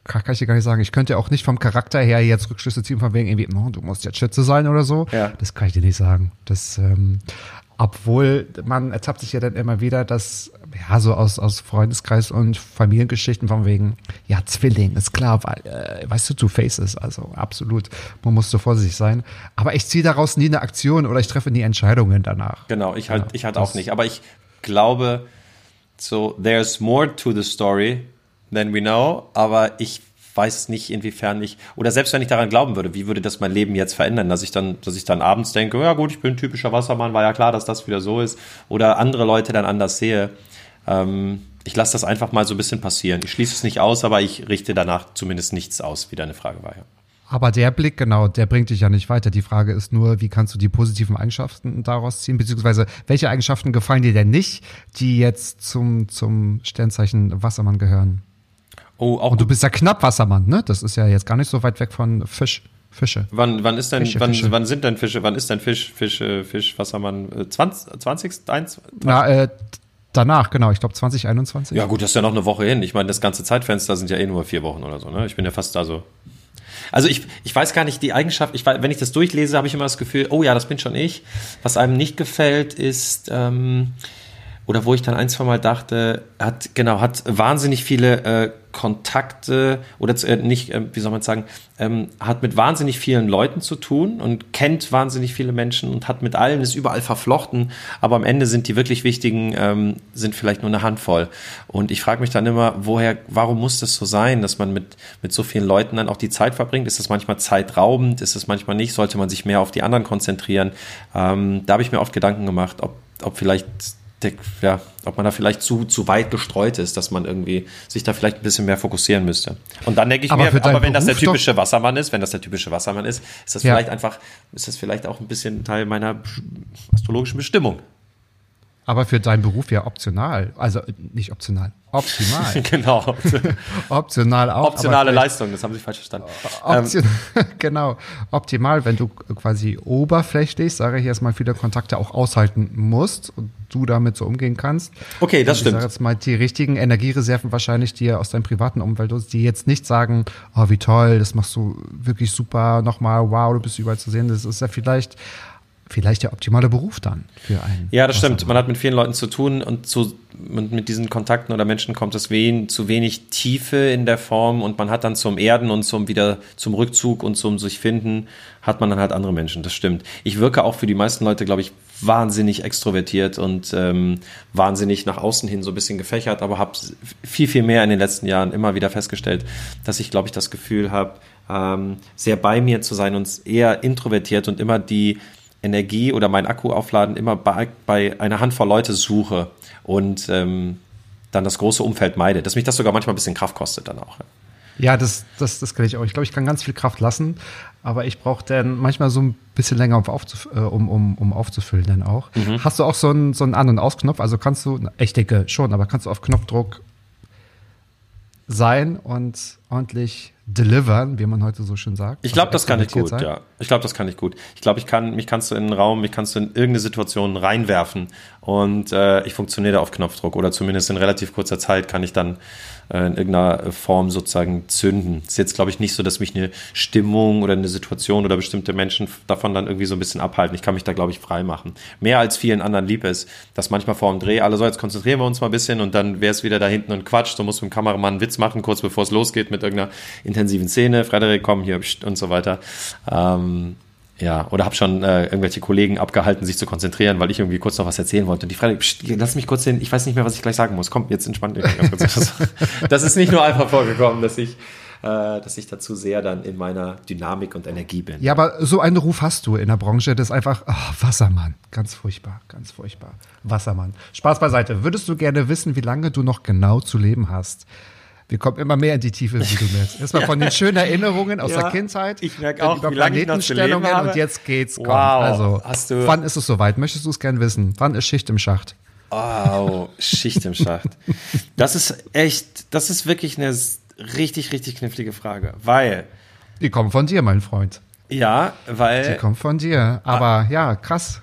[SPEAKER 3] kann, kann ich dir gar nicht sagen. Ich könnte auch nicht vom Charakter her jetzt Rückschlüsse ziehen, von wegen irgendwie, oh, du musst jetzt Schütze sein oder so.
[SPEAKER 2] Ja.
[SPEAKER 3] Das kann ich dir nicht sagen. Das, ähm, obwohl man ertappt sich ja dann immer wieder, dass, ja, so aus, aus Freundeskreis und Familiengeschichten von wegen, ja, Zwilling, ist klar, weil, äh, weißt du, Two Faces, also absolut, man muss so vorsichtig sein. Aber ich ziehe daraus nie eine Aktion oder ich treffe nie Entscheidungen danach.
[SPEAKER 2] Genau, ich halt,
[SPEAKER 3] Ja,
[SPEAKER 2] ich halt auch nicht. Aber ich glaube, so, there's more to the story than we know, aber ich weiß nicht, inwiefern ich, oder selbst wenn ich daran glauben würde, wie würde das mein Leben jetzt verändern, dass ich dann, dass ich dann abends denke, ja gut, ich bin ein typischer Wassermann, war ja klar, dass das wieder so ist, oder andere Leute dann anders sehe. Ähm, ich lasse das einfach mal so ein bisschen passieren. Ich schließe es nicht aus, aber ich richte danach zumindest nichts aus, wie deine Frage war. Ja.
[SPEAKER 3] Aber der Blick, genau, der bringt dich ja nicht weiter. Die Frage ist nur, wie kannst du die positiven Eigenschaften daraus ziehen, beziehungsweise welche Eigenschaften gefallen dir denn nicht, die jetzt zum, zum Sternzeichen Wassermann gehören?
[SPEAKER 2] Oh, auch
[SPEAKER 3] Und du bist ja knapp Wassermann, ne? Das ist ja jetzt gar nicht so weit weg von Fisch, Fische.
[SPEAKER 2] Wann, wann ist denn,
[SPEAKER 3] Fische,
[SPEAKER 2] wann,
[SPEAKER 3] Fische.
[SPEAKER 2] wann sind denn Fische, wann ist denn Fisch, Fisch, äh, Fisch, Wassermann, äh, 20, 20, 1?
[SPEAKER 3] Na, äh, danach, genau, ich glaube 2021.
[SPEAKER 2] Ja gut, das ist ja noch eine Woche hin. Ich meine, das ganze Zeitfenster sind ja eh nur vier Wochen oder so, ne? Ich bin ja fast da so. Also ich, ich weiß gar nicht, die Eigenschaft, ich, wenn ich das durchlese, habe ich immer das Gefühl, oh ja, das bin schon ich. Was einem nicht gefällt, ist, ähm, oder wo ich dann ein, zwei Mal dachte, hat, genau, hat wahnsinnig viele äh, Kontakte oder äh, nicht, äh, wie soll man sagen, ähm, hat mit wahnsinnig vielen Leuten zu tun und kennt wahnsinnig viele Menschen und hat mit allen, ist überall verflochten, aber am Ende sind die wirklich wichtigen, ähm, sind vielleicht nur eine Handvoll. Und ich frage mich dann immer, woher, warum muss das so sein, dass man mit, mit so vielen Leuten dann auch die Zeit verbringt? Ist das manchmal zeitraubend? Ist das manchmal nicht? Sollte man sich mehr auf die anderen konzentrieren? Ähm, da habe ich mir oft Gedanken gemacht, ob, ob vielleicht ja, ob man da vielleicht zu, zu weit gestreut ist, dass man irgendwie sich da vielleicht ein bisschen mehr fokussieren müsste. Und dann denke ich
[SPEAKER 3] Aber
[SPEAKER 2] mir, aber wenn das der
[SPEAKER 3] Beruf doch-
[SPEAKER 2] typische Wassermann ist, wenn das der typische Wassermann ist, ist das
[SPEAKER 3] Ja.
[SPEAKER 2] vielleicht einfach, ist das vielleicht auch ein bisschen Teil meiner astrologischen Bestimmung.
[SPEAKER 3] Aber für deinen Beruf ja optional. Also äh, nicht optional, optimal.
[SPEAKER 2] genau.
[SPEAKER 3] optional auch.
[SPEAKER 2] Optionale Leistung, das haben Sie falsch verstanden.
[SPEAKER 3] Option, genau, optimal, wenn du quasi oberflächlich, sage ich jetzt mal, viele Kontakte auch aushalten musst und du damit so umgehen kannst.
[SPEAKER 2] Okay, das
[SPEAKER 3] Und
[SPEAKER 2] stimmt.
[SPEAKER 3] Ich sage jetzt mal, die richtigen Energiereserven wahrscheinlich dir aus deinem privaten Umfeld, die jetzt nicht sagen, oh, wie toll, das machst du wirklich super, nochmal, wow, du bist überall zu sehen. Das ist ja vielleicht, vielleicht der optimale Beruf dann für einen.
[SPEAKER 2] Ja, das stimmt. Man hat mit vielen Leuten zu tun und zu, mit diesen Kontakten oder Menschen kommt es wen, zu wenig Tiefe in der Form und man hat dann zum Erden und zum wieder zum Rückzug und zum sich finden, hat man dann halt andere Menschen. Das stimmt. Ich wirke auch für die meisten Leute, glaube ich, wahnsinnig extrovertiert und ähm, wahnsinnig nach außen hin so ein bisschen gefächert, aber habe viel, viel mehr in den letzten Jahren immer wieder festgestellt, dass ich, glaube ich, das Gefühl habe, ähm, sehr bei mir zu sein und eher introvertiert und immer die Energie oder mein Akku aufladen immer bei, bei einer Handvoll Leute suche und ähm, dann das große Umfeld meide. Dass mich das sogar manchmal ein bisschen Kraft kostet dann auch.
[SPEAKER 3] Ja, das, das, das kann ich auch. Ich glaube, ich kann ganz viel Kraft lassen, aber ich brauche dann manchmal so ein bisschen länger, um, aufzuf äh, um, um, um aufzufüllen dann auch. Hast du auch so einen, so einen An- und Ausknopf? Also kannst du, ich denke schon, aber kannst du auf Knopfdruck sein und ordentlich delivern, wie man heute so schön sagt?
[SPEAKER 2] Ich glaube,
[SPEAKER 3] Also
[SPEAKER 2] das kann ich gut,
[SPEAKER 3] sein?
[SPEAKER 2] ja. Ich glaube, das kann ich gut. Ich glaube, ich kann, mich kannst du in einen Raum, mich kannst du in irgendeine Situation reinwerfen und äh, ich funktioniere auf Knopfdruck oder zumindest in relativ kurzer Zeit kann ich dann äh, in irgendeiner Form sozusagen zünden. Ist jetzt, glaube ich, nicht so, dass mich eine Stimmung oder eine Situation oder bestimmte Menschen davon dann irgendwie so ein bisschen abhalten. Ich kann mich da, glaube ich, frei machen. Mehr als vielen anderen lieb ist, dass manchmal vor dem Dreh alle so, jetzt konzentrieren wir uns mal ein bisschen und dann wäre es wieder da hinten und Quatsch. Du musst mit dem Kameramann einen Witz machen, kurz bevor es losgeht mit irgendeiner intensiven Szene. Frederik, komm hier und so weiter. Ähm, ja, oder habe schon äh, irgendwelche Kollegen abgehalten, sich zu konzentrieren, weil ich irgendwie kurz noch was erzählen wollte. Und die Frage, lass mich kurz hin, ich weiß nicht mehr, was ich gleich sagen muss. Komm, jetzt entspannt. das ist nicht nur einfach vorgekommen, dass ich, äh, dass ich dazu sehr dann in meiner Dynamik und Energie bin.
[SPEAKER 3] Ja, aber so einen Ruf hast du in der Branche, das ist einfach oh, Wassermann. Ganz furchtbar, ganz furchtbar. Wassermann. Spaß beiseite. Würdest du gerne wissen, wie lange du noch genau zu leben hast? Wir kommen immer mehr in die Tiefe, wie du merkst. Erstmal von den schönen Erinnerungen aus
[SPEAKER 2] Ja,
[SPEAKER 3] der Kindheit.
[SPEAKER 2] ich merk
[SPEAKER 3] dann
[SPEAKER 2] auch,
[SPEAKER 3] über
[SPEAKER 2] wie
[SPEAKER 3] Planetenstellungen und jetzt geht's. Komm.
[SPEAKER 2] Wow,
[SPEAKER 3] Also,
[SPEAKER 2] hast du-
[SPEAKER 3] wann ist es soweit? Möchtest du es gern wissen? Wann ist Schicht im Schacht?
[SPEAKER 2] Wow, Schicht im Schacht. Das ist echt, das ist wirklich eine richtig, richtig knifflige Frage, weil,
[SPEAKER 3] Die kommen von dir, mein Freund.
[SPEAKER 2] ja,
[SPEAKER 3] Die
[SPEAKER 2] weil,
[SPEAKER 3] kommen von dir. Aber ja, krass.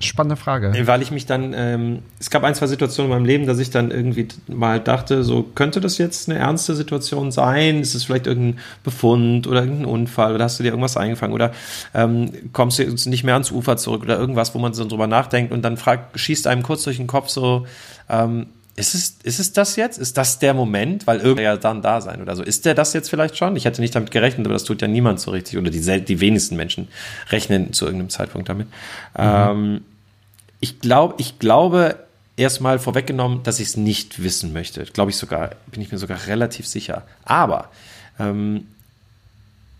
[SPEAKER 3] Spannende Frage.
[SPEAKER 2] Weil ich mich dann, ähm, es gab ein, zwei Situationen in meinem Leben, dass ich dann irgendwie mal dachte, so könnte das jetzt eine ernste Situation sein? Ist es vielleicht irgendein Befund oder irgendein Unfall oder hast du dir irgendwas eingefangen oder ähm, kommst du jetzt nicht mehr ans Ufer zurück oder irgendwas, wo man so drüber nachdenkt und dann fragt, schießt einem kurz durch den Kopf so, ähm, ist es, ist es das jetzt? Ist das der Moment? Weil irgendwer ja dann da sein oder so. Ist der das jetzt vielleicht schon? Ich hätte nicht damit gerechnet, aber das tut ja niemand so richtig. Oder die, die wenigsten Menschen rechnen zu irgendeinem Zeitpunkt damit. Mhm. Ähm, ich, glaube, ich glaube, erstmal vorweggenommen, dass ich es nicht wissen möchte. Glaube ich sogar, bin ich mir sogar relativ sicher. Aber ähm,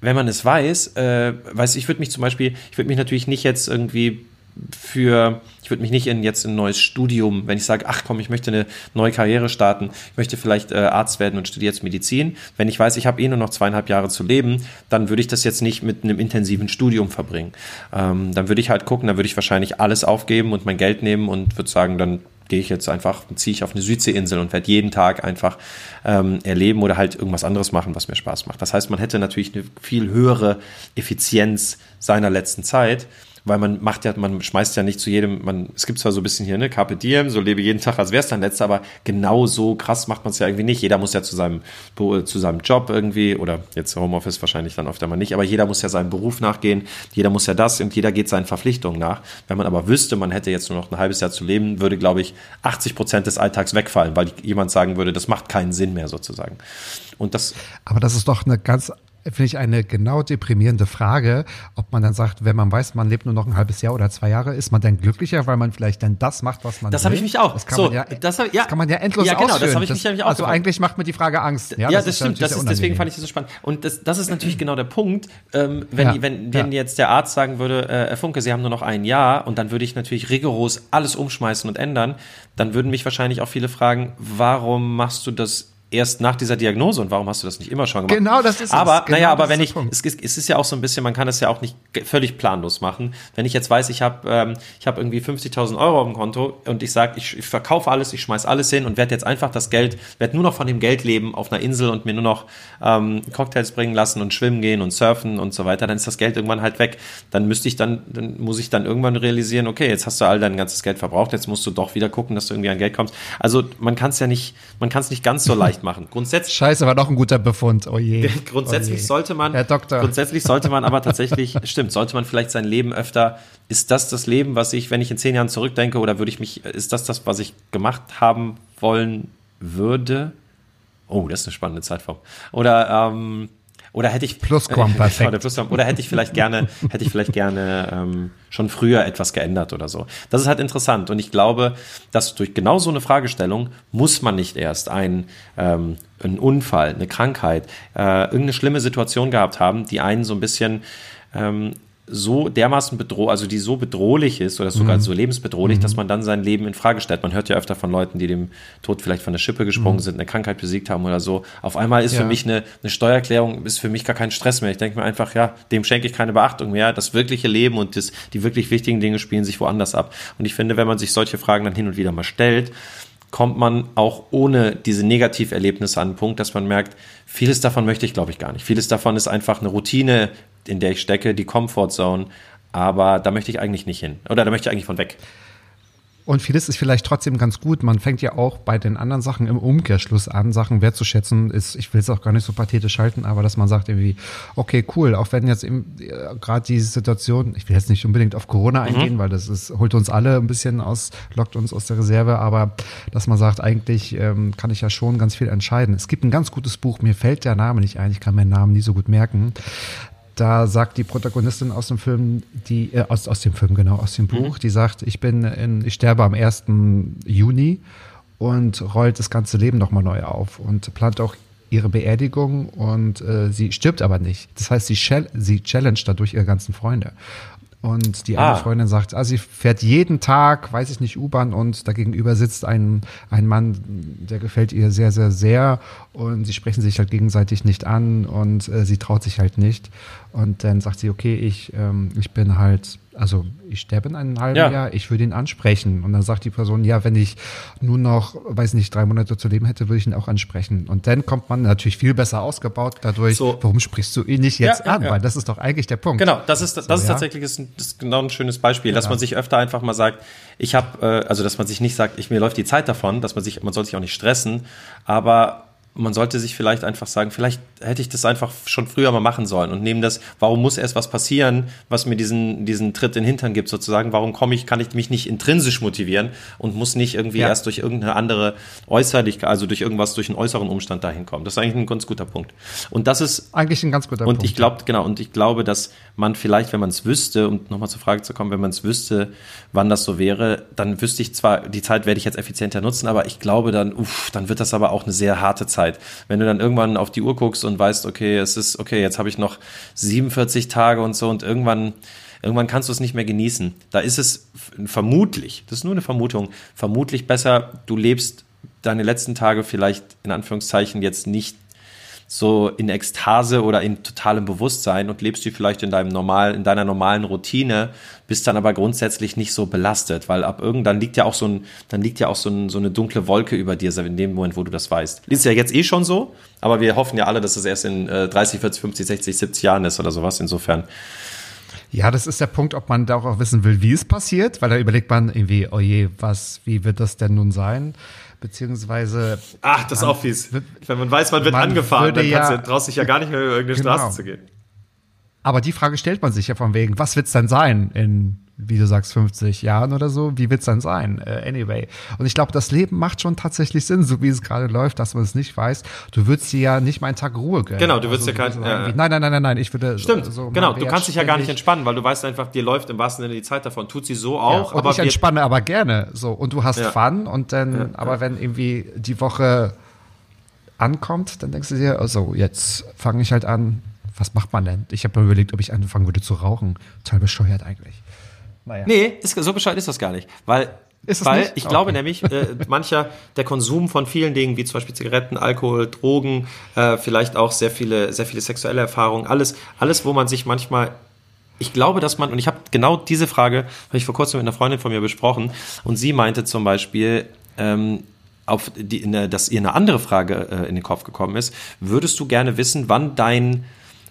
[SPEAKER 2] wenn man es weiß, äh, weiß ich würde mich zum Beispiel, ich würde mich natürlich nicht jetzt irgendwie für, ich würde mich nicht in jetzt in ein neues Studium, wenn ich sage, ach komm, ich möchte eine neue Karriere starten, ich möchte vielleicht äh, Arzt werden und studiere jetzt Medizin. Wenn ich weiß, ich habe eh nur noch zweieinhalb Jahre zu leben, dann würde ich das jetzt nicht mit einem intensiven Studium verbringen. Ähm, dann würde ich halt gucken, dann würde ich wahrscheinlich alles aufgeben und mein Geld nehmen und würde sagen, dann gehe ich jetzt einfach, ziehe ich auf eine Südseeinsel und werde jeden Tag einfach ähm, erleben oder halt irgendwas anderes machen, was mir Spaß macht. Das heißt, man hätte natürlich eine viel höhere Effizienz seiner letzten Zeit weil man macht ja, man schmeißt ja nicht zu jedem, man, es gibt zwar so ein bisschen hier, ne, Carpe Diem, so lebe jeden Tag, als wäre es dein letzter, aber genau so krass macht man es ja irgendwie nicht. Jeder muss ja zu seinem, zu seinem Job irgendwie, oder jetzt Homeoffice wahrscheinlich dann oft einmal nicht, aber jeder muss ja seinem Beruf nachgehen, jeder muss ja das und jeder geht seinen Verpflichtungen nach. Wenn man aber wüsste, man hätte jetzt nur noch ein halbes Jahr zu leben, würde, glaube ich, 80 Prozent des Alltags wegfallen, weil jemand sagen würde, das macht keinen Sinn mehr sozusagen. Und das.
[SPEAKER 3] Aber das ist doch eine ganz finde ich eine genau deprimierende Frage, ob man dann sagt, wenn man weiß, man lebt nur noch ein halbes Jahr oder zwei Jahre, ist man dann glücklicher, weil man vielleicht dann das macht, was man
[SPEAKER 2] Das habe ich mich auch.
[SPEAKER 3] Das kann, so, man ja, das, hab, ja, das kann man ja endlos
[SPEAKER 2] Ja, genau,
[SPEAKER 3] ausführen.
[SPEAKER 2] das habe ich mich nämlich auch
[SPEAKER 3] Also gefragt. eigentlich macht mir die Frage Angst.
[SPEAKER 2] Ja, ja das, das stimmt. Das ist, deswegen fand ich das so spannend. Und das, das ist natürlich genau der Punkt, ähm, wenn, ja, wenn, wenn jetzt der Arzt sagen würde, äh, Herr Funke, Sie haben nur noch ein Jahr und dann würde ich natürlich rigoros alles umschmeißen und ändern, dann würden mich wahrscheinlich auch viele fragen, warum machst du das erst nach dieser Diagnose und warum hast du das nicht immer schon gemacht?
[SPEAKER 3] Genau, das ist
[SPEAKER 2] aber,
[SPEAKER 3] es. Genau,
[SPEAKER 2] naja, aber wenn ich, es, es, ist ja auch so ein bisschen, man kann es ja auch nicht völlig planlos machen. Wenn ich jetzt weiß, ich habe ähm, ich habe irgendwie 50.000 Euro auf dem Konto und ich sage, ich, ich verkaufe alles, ich schmeiß alles hin und werde jetzt einfach das Geld, werde nur noch von dem Geld leben auf einer Insel und mir nur noch ähm, Cocktails bringen lassen und schwimmen gehen und surfen und so weiter, dann ist das Geld irgendwann halt weg. Dann müsste ich dann, dann muss ich dann irgendwann realisieren, okay, jetzt hast du all dein ganzes Geld verbraucht, jetzt musst du doch wieder gucken, dass du irgendwie an Geld kommst. Also man kann es ja nicht, man kann es nicht ganz so leicht machen.
[SPEAKER 3] Grundsätzlich. Scheiße, war doch ein guter Befund. Oh je.
[SPEAKER 2] grundsätzlich
[SPEAKER 3] oh je.
[SPEAKER 2] sollte man.
[SPEAKER 3] Herr Doktor.
[SPEAKER 2] Grundsätzlich sollte man aber tatsächlich, stimmt, sollte man vielleicht sein Leben öfter. Ist das das Leben, was ich, wenn ich in zehn Jahren zurückdenke, oder würde ich mich, ist das das, was ich gemacht haben wollen würde? Oh, das ist eine spannende Zeitform. Oder ähm, oder hätte ich
[SPEAKER 3] Plusquamperfekt.
[SPEAKER 2] Plusquam, oder hätte ich vielleicht gerne, hätte ich vielleicht gerne ähm, schon früher etwas geändert oder so. Das ist halt interessant und ich glaube, dass durch genau so eine Fragestellung muss man nicht erst ein ähm, einen Unfall, eine Krankheit, äh, irgendeine schlimme Situation gehabt haben, die einen so ein bisschen ähm, so dermaßen bedrohlich, also die so bedrohlich ist oder sogar mhm. so lebensbedrohlich, mhm. dass man dann sein Leben in Frage stellt. Man hört ja öfter von Leuten, die dem Tod vielleicht von der Schippe gesprungen mhm. sind, eine Krankheit besiegt haben oder so. Auf einmal ist ja. für mich eine, eine Steuererklärung, ist für mich gar kein Stress mehr. Ich denke mir einfach, ja, dem schenke ich keine Beachtung mehr. Das wirkliche Leben und das, die wirklich wichtigen Dinge spielen sich woanders ab. Und ich finde, wenn man sich solche Fragen dann hin und wieder mal stellt, kommt man auch ohne diese Negativerlebnisse an den Punkt, dass man merkt, vieles davon möchte ich, glaube ich, gar nicht. Vieles davon ist einfach eine Routine, in der ich stecke, die Comfortzone. Aber da möchte ich eigentlich nicht hin. Oder da möchte ich eigentlich von weg.
[SPEAKER 3] Und vieles ist vielleicht trotzdem ganz gut. Man fängt ja auch bei den anderen Sachen im Umkehrschluss an, Sachen wertzuschätzen. Ist, ich will es auch gar nicht so pathetisch halten, aber dass man sagt irgendwie, okay, cool, auch wenn jetzt äh, gerade diese Situation, ich will jetzt nicht unbedingt auf Corona mhm. eingehen, mhm. weil das ist, holt uns alle ein bisschen aus, lockt uns aus der Reserve, aber dass man sagt, eigentlich ähm, kann ich ja schon ganz viel entscheiden. Es gibt ein ganz gutes Buch, mir fällt der Name nicht ein, ich kann meinen Namen nie so gut merken da sagt die Protagonistin aus dem Film, die, äh, aus, aus dem Film, genau, aus dem Buch, mhm. die sagt, ich bin in, ich sterbe am 1. Juni und rollt das ganze Leben nochmal neu auf und plant auch ihre Beerdigung und äh, sie stirbt aber nicht. Das heißt, sie, sie challenge dadurch ihre ganzen Freunde. Und die eine ah. Freundin sagt, ah, sie fährt jeden Tag, weiß ich nicht, U-Bahn und dagegenüber sitzt ein, ein Mann, der gefällt ihr sehr, sehr, sehr. Und sie sprechen sich halt gegenseitig nicht an und äh, sie traut sich halt nicht. Und dann sagt sie, okay, ich, ähm, ich bin halt also ich sterbe in einem halben
[SPEAKER 2] Ja.
[SPEAKER 3] Jahr, ich würde ihn ansprechen. Und dann sagt die Person, ja, wenn ich nur noch, weiß nicht, drei Monate zu leben hätte, würde ich ihn auch ansprechen. Und dann kommt man natürlich viel besser ausgebaut dadurch,
[SPEAKER 2] So.
[SPEAKER 3] warum sprichst du ihn nicht jetzt
[SPEAKER 2] Ja,
[SPEAKER 3] an?
[SPEAKER 2] ja.
[SPEAKER 3] Weil das ist doch eigentlich der Punkt.
[SPEAKER 2] Genau, das ist, das ist tatsächlich ist, ein- das ist genau ein schönes Beispiel, dass man sich öfter einfach mal sagt, ich habe, äh, also dass man sich nicht sagt, ich mir läuft die Zeit davon, dass man sich, man soll sich auch nicht stressen, aber man sollte sich vielleicht einfach sagen, vielleicht hätte ich das einfach schon früher mal machen sollen und nehmen das, warum muss erst was passieren, was mir diesen, diesen Tritt in den Hintern gibt, sozusagen, warum komme ich, kann ich mich nicht intrinsisch motivieren und muss nicht irgendwie
[SPEAKER 3] Ja.
[SPEAKER 2] erst durch irgendeine andere Äußerlichkeit, also durch irgendwas, durch einen äußeren Umstand dahin kommen. Das ist eigentlich ein ganz guter Punkt. Und das ist
[SPEAKER 3] Eigentlich ein ganz guter
[SPEAKER 2] und
[SPEAKER 3] Punkt.
[SPEAKER 2] ich glaube, genau, und ich glaube, dass man vielleicht, wenn man es wüsste, um nochmal zur Frage zu kommen, wenn man es wüsste, wann das so wäre, dann wüsste ich zwar, die Zeit werde ich jetzt effizienter nutzen, aber ich glaube dann, uff, dann wird das aber auch eine sehr harte Zeit. Wenn du dann irgendwann auf die Uhr guckst und weißt, okay, es ist, okay, jetzt habe ich noch 47 Tage und so und irgendwann, irgendwann kannst du es nicht mehr genießen. Da ist es vermutlich, das ist nur eine Vermutung, vermutlich besser, du lebst deine letzten Tage vielleicht in Anführungszeichen jetzt nicht so in Ekstase oder in totalem Bewusstsein und lebst du vielleicht in deinem normal, in deiner normalen Routine, bist dann aber grundsätzlich nicht so belastet, weil ab irgendwann liegt ja auch so ein, dann liegt ja auch so, ein, so eine dunkle Wolke über dir, in dem Moment, wo du das weißt. Ist ja jetzt eh schon so, aber wir hoffen ja alle, dass es erst in äh, 30, 40, 50, 60, 70 Jahren ist oder sowas. Insofern.
[SPEAKER 3] Ja, das ist der Punkt, ob man da auch wissen will, wie es passiert, weil da überlegt man irgendwie, oh je, was, wie wird das denn nun sein? Beziehungsweise,
[SPEAKER 2] Ach, das ist auch fies. Wenn man weiß, man wird
[SPEAKER 3] Man
[SPEAKER 2] angefahren, dann
[SPEAKER 3] ja-
[SPEAKER 2] traust dich ja gar nicht mehr über irgendeine
[SPEAKER 3] Genau.
[SPEAKER 2] Straße zu gehen.
[SPEAKER 3] aber die Frage stellt man sich ja von wegen, was wird's denn sein in, wie du sagst, 50 Jahren oder so? Wie wird's dann sein? Äh, anyway. Und ich glaube, das Leben macht schon tatsächlich Sinn, so wie es gerade läuft, dass man es nicht weiß. Du würdest dir ja nicht mal einen Tag Ruhe gönnen.
[SPEAKER 2] Genau, du würdest
[SPEAKER 3] Also,
[SPEAKER 2] dir kein-
[SPEAKER 3] würdest sagen,
[SPEAKER 2] ja, ja.
[SPEAKER 3] Nein, nein, nein, nein, nein, ich würde
[SPEAKER 2] Stimmt,
[SPEAKER 3] so,
[SPEAKER 2] genau. Du kannst dich ja gar nicht entspannen, weil du weißt einfach, dir läuft im wahrsten Sinne die Zeit davon. Tut sie so
[SPEAKER 3] Ja,
[SPEAKER 2] auch,
[SPEAKER 3] und
[SPEAKER 2] aber
[SPEAKER 3] ich entspanne aber gerne so und du hast
[SPEAKER 2] Ja.
[SPEAKER 3] Fun und dann, aber wenn irgendwie die Woche ankommt, dann denkst du dir, also jetzt fange ich halt an, was macht man denn? Ich habe mir überlegt, ob ich anfangen würde zu rauchen. Total bescheuert eigentlich. Naja.
[SPEAKER 2] Nee, ist, so bescheid ist das gar nicht. Weil, weil
[SPEAKER 3] nicht?
[SPEAKER 2] ich glaube
[SPEAKER 3] Okay.
[SPEAKER 2] nämlich, äh, mancher, der Konsum von vielen Dingen, wie zum Beispiel Zigaretten, Alkohol, Drogen, äh, vielleicht auch sehr viele, sehr viele sexuelle Erfahrungen, alles, alles, wo man sich manchmal ich glaube, dass man, und ich habe genau diese Frage, habe ich vor kurzem mit einer Freundin von mir besprochen, und sie meinte zum Beispiel, ähm, auf die, eine, dass ihr eine andere Frage äh, in den Kopf gekommen ist, würdest du gerne wissen, wann dein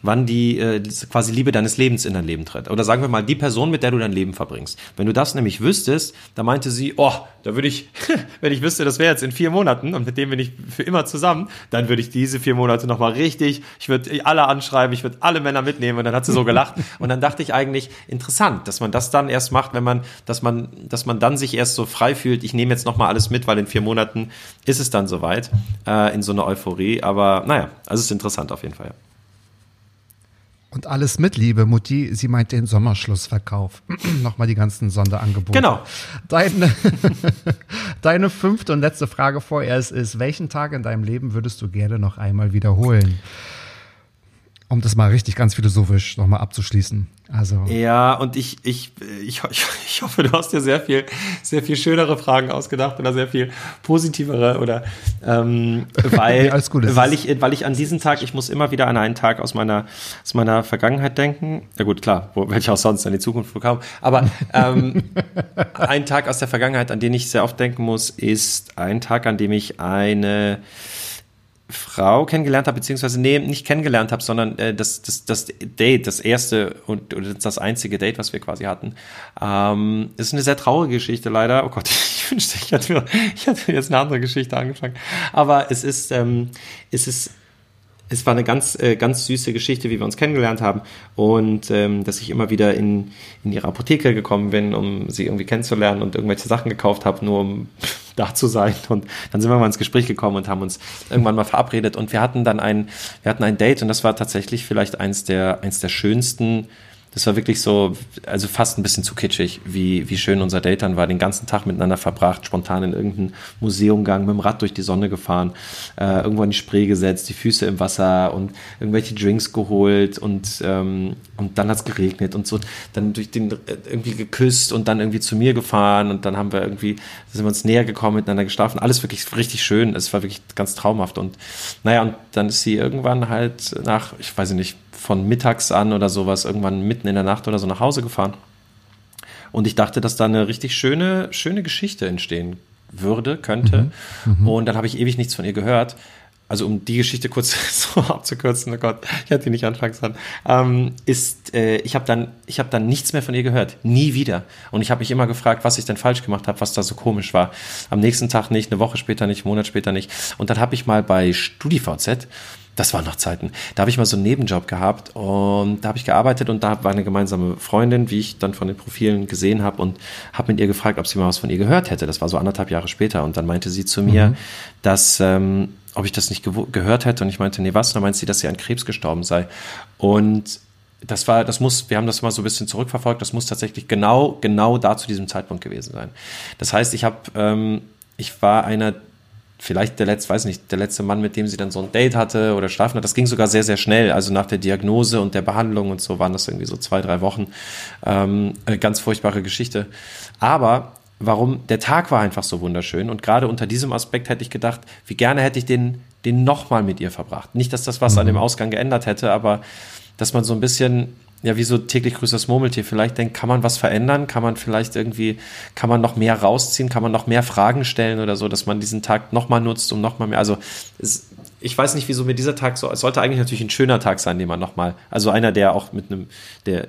[SPEAKER 2] wann die äh, quasi Liebe deines Lebens in dein Leben tritt. Oder sagen wir mal, die Person, mit der du dein Leben verbringst. Wenn du das nämlich wüsstest, da meinte sie, oh, da würde ich, wenn ich wüsste, das wäre jetzt in vier Monaten und mit dem bin ich für immer zusammen, dann würde ich diese vier Monate nochmal richtig, ich würde alle anschreiben, ich würde alle Männer mitnehmen und dann hat sie so gelacht. und dann dachte ich eigentlich, interessant, dass man das dann erst macht, wenn man, dass man, dass man dann sich erst so frei fühlt, ich nehme jetzt nochmal alles mit, weil in vier Monaten ist es dann soweit, äh, in so einer Euphorie. Aber naja, also es ist interessant auf jeden Fall, ja.
[SPEAKER 3] Und alles mit Liebe, Mutti, sie meint den Sommerschlussverkauf. Nochmal die ganzen Sonderangebote.
[SPEAKER 2] Genau.
[SPEAKER 3] Deine, deine fünfte und letzte Frage vorerst ist, welchen Tag in deinem Leben würdest du gerne noch einmal wiederholen? Um das mal richtig ganz philosophisch nochmal abzuschließen. Also,
[SPEAKER 2] Ja, und ich, ich, ich, ich hoffe, du hast dir sehr viel, sehr viel schönere Fragen ausgedacht oder sehr viel positivere oder ähm, weil,
[SPEAKER 3] alles gut,
[SPEAKER 2] weil ich, weil ich an diesen Tag, ich muss immer wieder an einen Tag aus meiner, aus meiner Vergangenheit denken. Ja gut, klar, wo, welcher auch sonst an die Zukunft bekam. Aber ähm, ein Tag aus der Vergangenheit, an den ich sehr oft denken muss, ist ein Tag, an dem ich eine Frau kennengelernt habe, beziehungsweise nee, nicht kennengelernt habe, sondern äh, das, das, das Date, das erste und oder das einzige Date, was wir quasi hatten. Ähm, ist eine sehr traurige Geschichte leider. Oh Gott, ich wünschte, ich hätte, ich hätte jetzt eine andere Geschichte angefangen. Aber es ist, ähm, es ist es war eine ganz, äh, ganz süße Geschichte, wie wir uns kennengelernt haben und ähm, dass ich immer wieder in, in ihre Apotheke gekommen bin, um sie irgendwie kennenzulernen und irgendwelche Sachen gekauft habe, nur um da zu sein. Und dann sind wir mal ins Gespräch gekommen und haben uns irgendwann mal verabredet und wir hatten dann ein, wir hatten ein Date und das war tatsächlich vielleicht eins der, eins der schönsten das war wirklich so, also fast ein bisschen zu kitschig, wie, wie schön unser Date dann war. Den ganzen Tag miteinander verbracht, spontan in irgendein Museum gegangen, mit dem Rad durch die Sonne gefahren, äh, irgendwo in die Spree gesetzt, die Füße im Wasser und irgendwelche Drinks geholt und, ähm, und dann hat's geregnet und so, dann durch den äh, irgendwie geküsst und dann irgendwie zu mir gefahren und dann haben wir irgendwie, sind wir uns näher gekommen, miteinander geschlafen. Alles wirklich richtig schön. Es war wirklich ganz traumhaft und naja, und dann ist sie irgendwann halt nach, ich weiß nicht, von mittags an oder sowas, irgendwann mitten in der Nacht oder so nach Hause gefahren. Und ich dachte, dass da eine richtig schöne, schöne Geschichte entstehen würde, könnte. Mhm. Mhm. Und dann habe ich ewig nichts von ihr gehört also um die Geschichte kurz so abzukürzen, oh Gott, ich hatte die nicht anfangs dran, ähm, ist, äh, ich habe dann, ich habe dann nichts mehr von ihr gehört, nie wieder. Und ich habe mich immer gefragt, was ich denn falsch gemacht habe, was da so komisch war. Am nächsten Tag nicht, eine Woche später nicht, einen Monat später nicht. Und dann habe ich mal bei StudiVZ das waren noch Zeiten. Da habe ich mal so einen Nebenjob gehabt und da habe ich gearbeitet und da war eine gemeinsame Freundin, wie ich dann von den Profilen gesehen habe und habe mit ihr gefragt, ob sie mal was von ihr gehört hätte. Das war so anderthalb Jahre später und dann meinte sie zu mir, mhm. dass ähm, ob ich das nicht gehört hätte und ich meinte, nee, was? Und dann meinte sie, dass sie an Krebs gestorben sei. Und das war, das muss, wir haben das mal so ein bisschen zurückverfolgt, das muss tatsächlich genau, genau da zu diesem Zeitpunkt gewesen sein. Das heißt, ich habe, ähm, ich war einer, vielleicht der letzte, weiß nicht, der letzte Mann, mit dem sie dann so ein Date hatte oder schlafen hat. Das ging sogar sehr, sehr schnell. Also nach der Diagnose und der Behandlung und so waren das irgendwie so zwei, drei Wochen. Ähm, eine ganz furchtbare Geschichte. Aber warum der Tag war einfach so wunderschön. Und gerade unter diesem Aspekt hätte ich gedacht, wie gerne hätte ich den, den nochmal mit ihr verbracht. Nicht, dass das was mhm. an dem Ausgang geändert hätte, aber dass man so ein bisschen, ja, wie so täglich grüßt das Murmeltier, vielleicht denkt, kann man was verändern? Kann man vielleicht irgendwie, kann man noch mehr rausziehen? Kann man noch mehr Fragen stellen oder so, dass man diesen Tag nochmal nutzt, um nochmal mehr, also, es, ich weiß nicht, wieso mir dieser Tag so, es sollte eigentlich natürlich ein schöner Tag sein, den man nochmal, also einer, der auch mit einem, der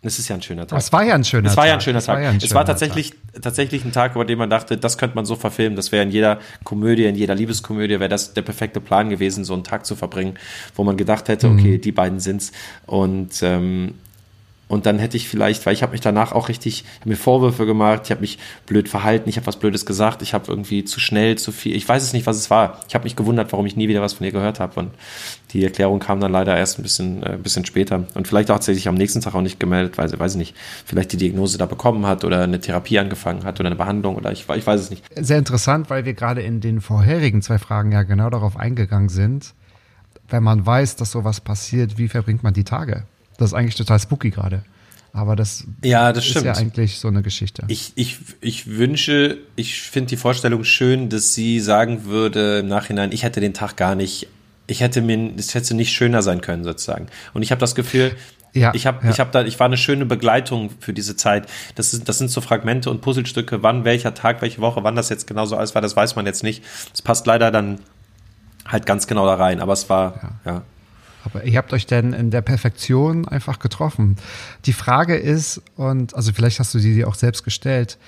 [SPEAKER 2] es ist ja ein schöner Tag.
[SPEAKER 3] Es war ja ein schöner Tag.
[SPEAKER 2] Es war ja ein schöner Tag. Es war tatsächlich, Tag. tatsächlich ein Tag, über den man dachte, das könnte man so verfilmen. Das wäre in jeder Komödie, in jeder Liebeskomödie, wäre das der perfekte Plan gewesen, so einen Tag zu verbringen, wo man gedacht hätte, mhm. okay, die beiden sind's. Und ähm, und dann hätte ich vielleicht, weil ich habe mich danach auch richtig, mir Vorwürfe gemacht, ich habe mich blöd verhalten, ich habe was Blödes gesagt, ich habe irgendwie zu schnell, zu viel, ich weiß es nicht, was es war. Ich habe mich gewundert, warum ich nie wieder was von ihr gehört habe. Und die Erklärung kam dann leider erst ein bisschen, äh, ein bisschen später. Und vielleicht hat sie sich am nächsten Tag auch nicht gemeldet, weil sie, weiß ich nicht, vielleicht die Diagnose da bekommen hat oder eine Therapie angefangen hat oder eine Behandlung oder ich, ich weiß es nicht.
[SPEAKER 3] Sehr interessant, weil wir gerade in den vorherigen zwei Fragen ja genau darauf eingegangen sind. Wenn man weiß, dass sowas passiert, wie verbringt man die Tage? Das ist eigentlich total spooky gerade. Aber das,
[SPEAKER 2] ja, das
[SPEAKER 3] ist
[SPEAKER 2] stimmt.
[SPEAKER 3] ja eigentlich so eine Geschichte.
[SPEAKER 2] Ich, ich, ich wünsche, ich finde die Vorstellung schön, dass sie sagen würde im Nachhinein, ich hätte den Tag gar nicht, ich hätte mir, es hätte nicht schöner sein können sozusagen. Und ich habe das Gefühl, ja, ich habe, ja. ich habe da, ich war eine schöne Begleitung für diese Zeit. Das ist, das sind so Fragmente und Puzzlestücke. Wann welcher Tag, welche Woche, wann das jetzt genau so alles war, das weiß man jetzt nicht. Es passt leider dann halt ganz genau da rein. Aber es war, ja. ja.
[SPEAKER 3] Aber ihr habt euch denn in der Perfektion einfach getroffen. Die Frage ist, und also vielleicht hast du sie dir auch selbst gestellt,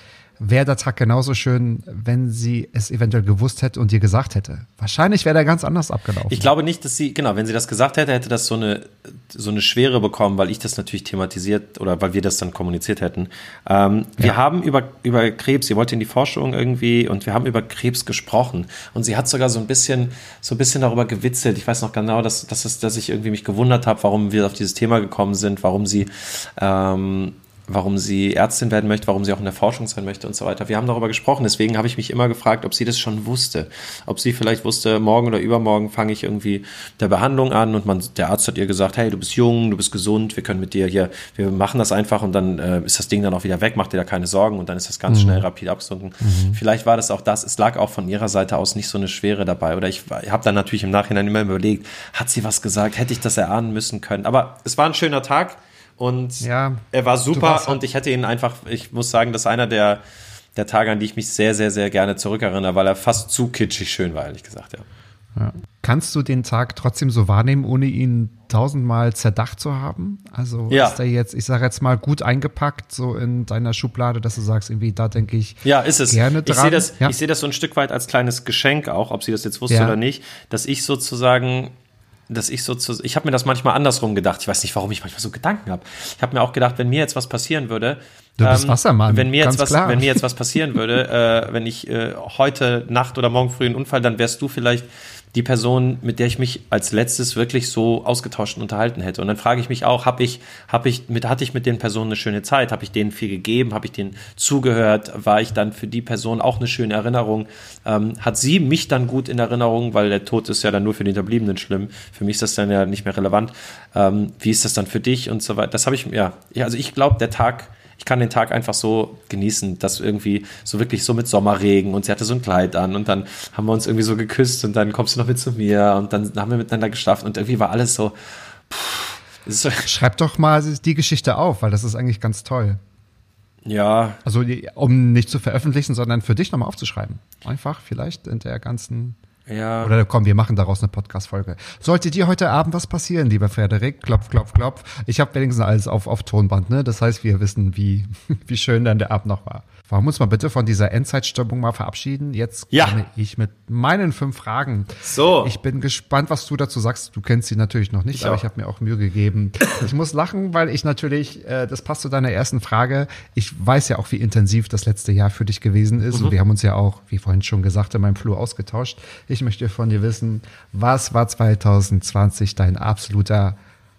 [SPEAKER 3] wäre der Tag genauso schön, wenn sie es eventuell gewusst hätte und dir gesagt hätte. Wahrscheinlich wäre der ganz anders abgelaufen.
[SPEAKER 2] Ich glaube nicht, dass sie, genau, wenn sie das gesagt hätte, hätte das so eine, so eine Schwere bekommen, weil ich das natürlich thematisiert oder weil wir das dann kommuniziert hätten. Ähm, ja. Wir haben über, über Krebs, sie wollte in die Forschung irgendwie und wir haben über Krebs gesprochen und sie hat sogar so ein bisschen, so ein bisschen darüber gewitzelt. Ich weiß noch genau, dass, dass, es, dass ich irgendwie mich gewundert habe, warum wir auf dieses Thema gekommen sind, warum sie, ähm, warum sie Ärztin werden möchte, warum sie auch in der Forschung sein möchte und so weiter. Wir haben darüber gesprochen, deswegen habe ich mich immer gefragt, ob sie das schon wusste. Ob sie vielleicht wusste, morgen oder übermorgen fange ich irgendwie der Behandlung an und man, der Arzt hat ihr gesagt, hey, du bist jung, du bist gesund, wir können mit dir hier, wir machen das einfach und dann äh, ist das Ding dann auch wieder weg, mach dir da keine Sorgen und dann ist das ganz mhm. schnell rapid abgesunken. Mhm. Vielleicht war das auch das, es lag auch von ihrer Seite aus nicht so eine Schwere dabei oder ich, ich habe dann natürlich im Nachhinein immer überlegt, hat sie was gesagt, hätte ich das erahnen müssen können, aber es war ein schöner Tag und ja, er war super und ich hätte ihn einfach, ich muss sagen, das ist einer der, der Tage, an die ich mich sehr, sehr, sehr gerne zurückerinnere, weil er fast zu kitschig schön war, ehrlich gesagt, ja.
[SPEAKER 3] ja. Kannst du den Tag trotzdem so wahrnehmen, ohne ihn tausendmal zerdacht zu haben? Also ja. ist er jetzt, ich sage jetzt mal, gut eingepackt, so in deiner Schublade, dass du sagst, irgendwie, da denke ich
[SPEAKER 2] ja, ist es.
[SPEAKER 3] gerne dran.
[SPEAKER 2] Ich sehe das, ja. ich sehe das so ein Stück weit als kleines Geschenk auch, ob sie das jetzt wusste ja. oder nicht, dass ich sozusagen dass ich so zu, ich habe mir das manchmal andersrum gedacht. Ich weiß nicht, warum ich manchmal so Gedanken habe. Ich habe mir auch gedacht, wenn mir jetzt was passieren würde,
[SPEAKER 3] du bist ähm, Wassermann,
[SPEAKER 2] wenn mir jetzt was, klar. wenn mir jetzt was passieren würde, äh, wenn ich äh, heute Nacht oder morgen früh einen Unfall, dann wärst du vielleicht die Person, mit der ich mich als letztes wirklich so ausgetauscht und unterhalten hätte. Und dann frage ich mich auch, habe ich, habe ich mit, hatte ich mit den Personen eine schöne Zeit? Habe ich denen viel gegeben? Habe ich denen zugehört? War ich dann für die Person auch eine schöne Erinnerung? Ähm, hat sie mich dann gut in Erinnerung? Weil der Tod ist ja dann nur für die Hinterbliebenen schlimm. Für mich ist das dann ja nicht mehr relevant. Ähm, wie ist das dann für dich und so weiter? Das habe ich, ja, ja, also ich glaube, der Tag, ich kann den Tag einfach so genießen, dass irgendwie so wirklich so mit Sommerregen und sie hatte so ein Kleid an und dann haben wir uns irgendwie so geküsst und dann kommst du noch mit zu mir und dann haben wir miteinander geschlafen und irgendwie war alles so.
[SPEAKER 3] Pff, so Schreib doch mal die Geschichte auf, weil das ist eigentlich ganz toll.
[SPEAKER 2] Ja.
[SPEAKER 3] Also um nicht zu veröffentlichen, sondern für dich nochmal aufzuschreiben. Einfach vielleicht in der ganzen
[SPEAKER 2] Ja.
[SPEAKER 3] Oder komm, wir machen daraus eine Podcast-Folge. Sollte dir heute Abend was passieren, lieber Frederik, klopf, klopf, klopf. Ich habe wenigstens alles auf, auf Tonband, ne? Das heißt, wir wissen, wie, wie schön dann der Abend noch war. Wollen wir uns mal bitte von dieser Endzeitstimmung mal verabschieden? Jetzt
[SPEAKER 2] Ja.
[SPEAKER 3] komme ich mit meinen fünf Fragen.
[SPEAKER 2] So.
[SPEAKER 3] Ich bin gespannt, was du dazu sagst. Du kennst sie natürlich noch nicht,
[SPEAKER 2] Ich
[SPEAKER 3] aber
[SPEAKER 2] auch.
[SPEAKER 3] ich habe mir auch Mühe gegeben. Ich muss lachen, weil ich natürlich, äh, das passt zu deiner ersten Frage. Ich weiß ja auch, wie intensiv das letzte Jahr für dich gewesen ist.
[SPEAKER 2] Mhm.
[SPEAKER 3] Und wir haben uns ja auch, wie vorhin schon gesagt, in meinem Flur ausgetauscht. Ich möchte von dir wissen, was war 2020 dein absoluter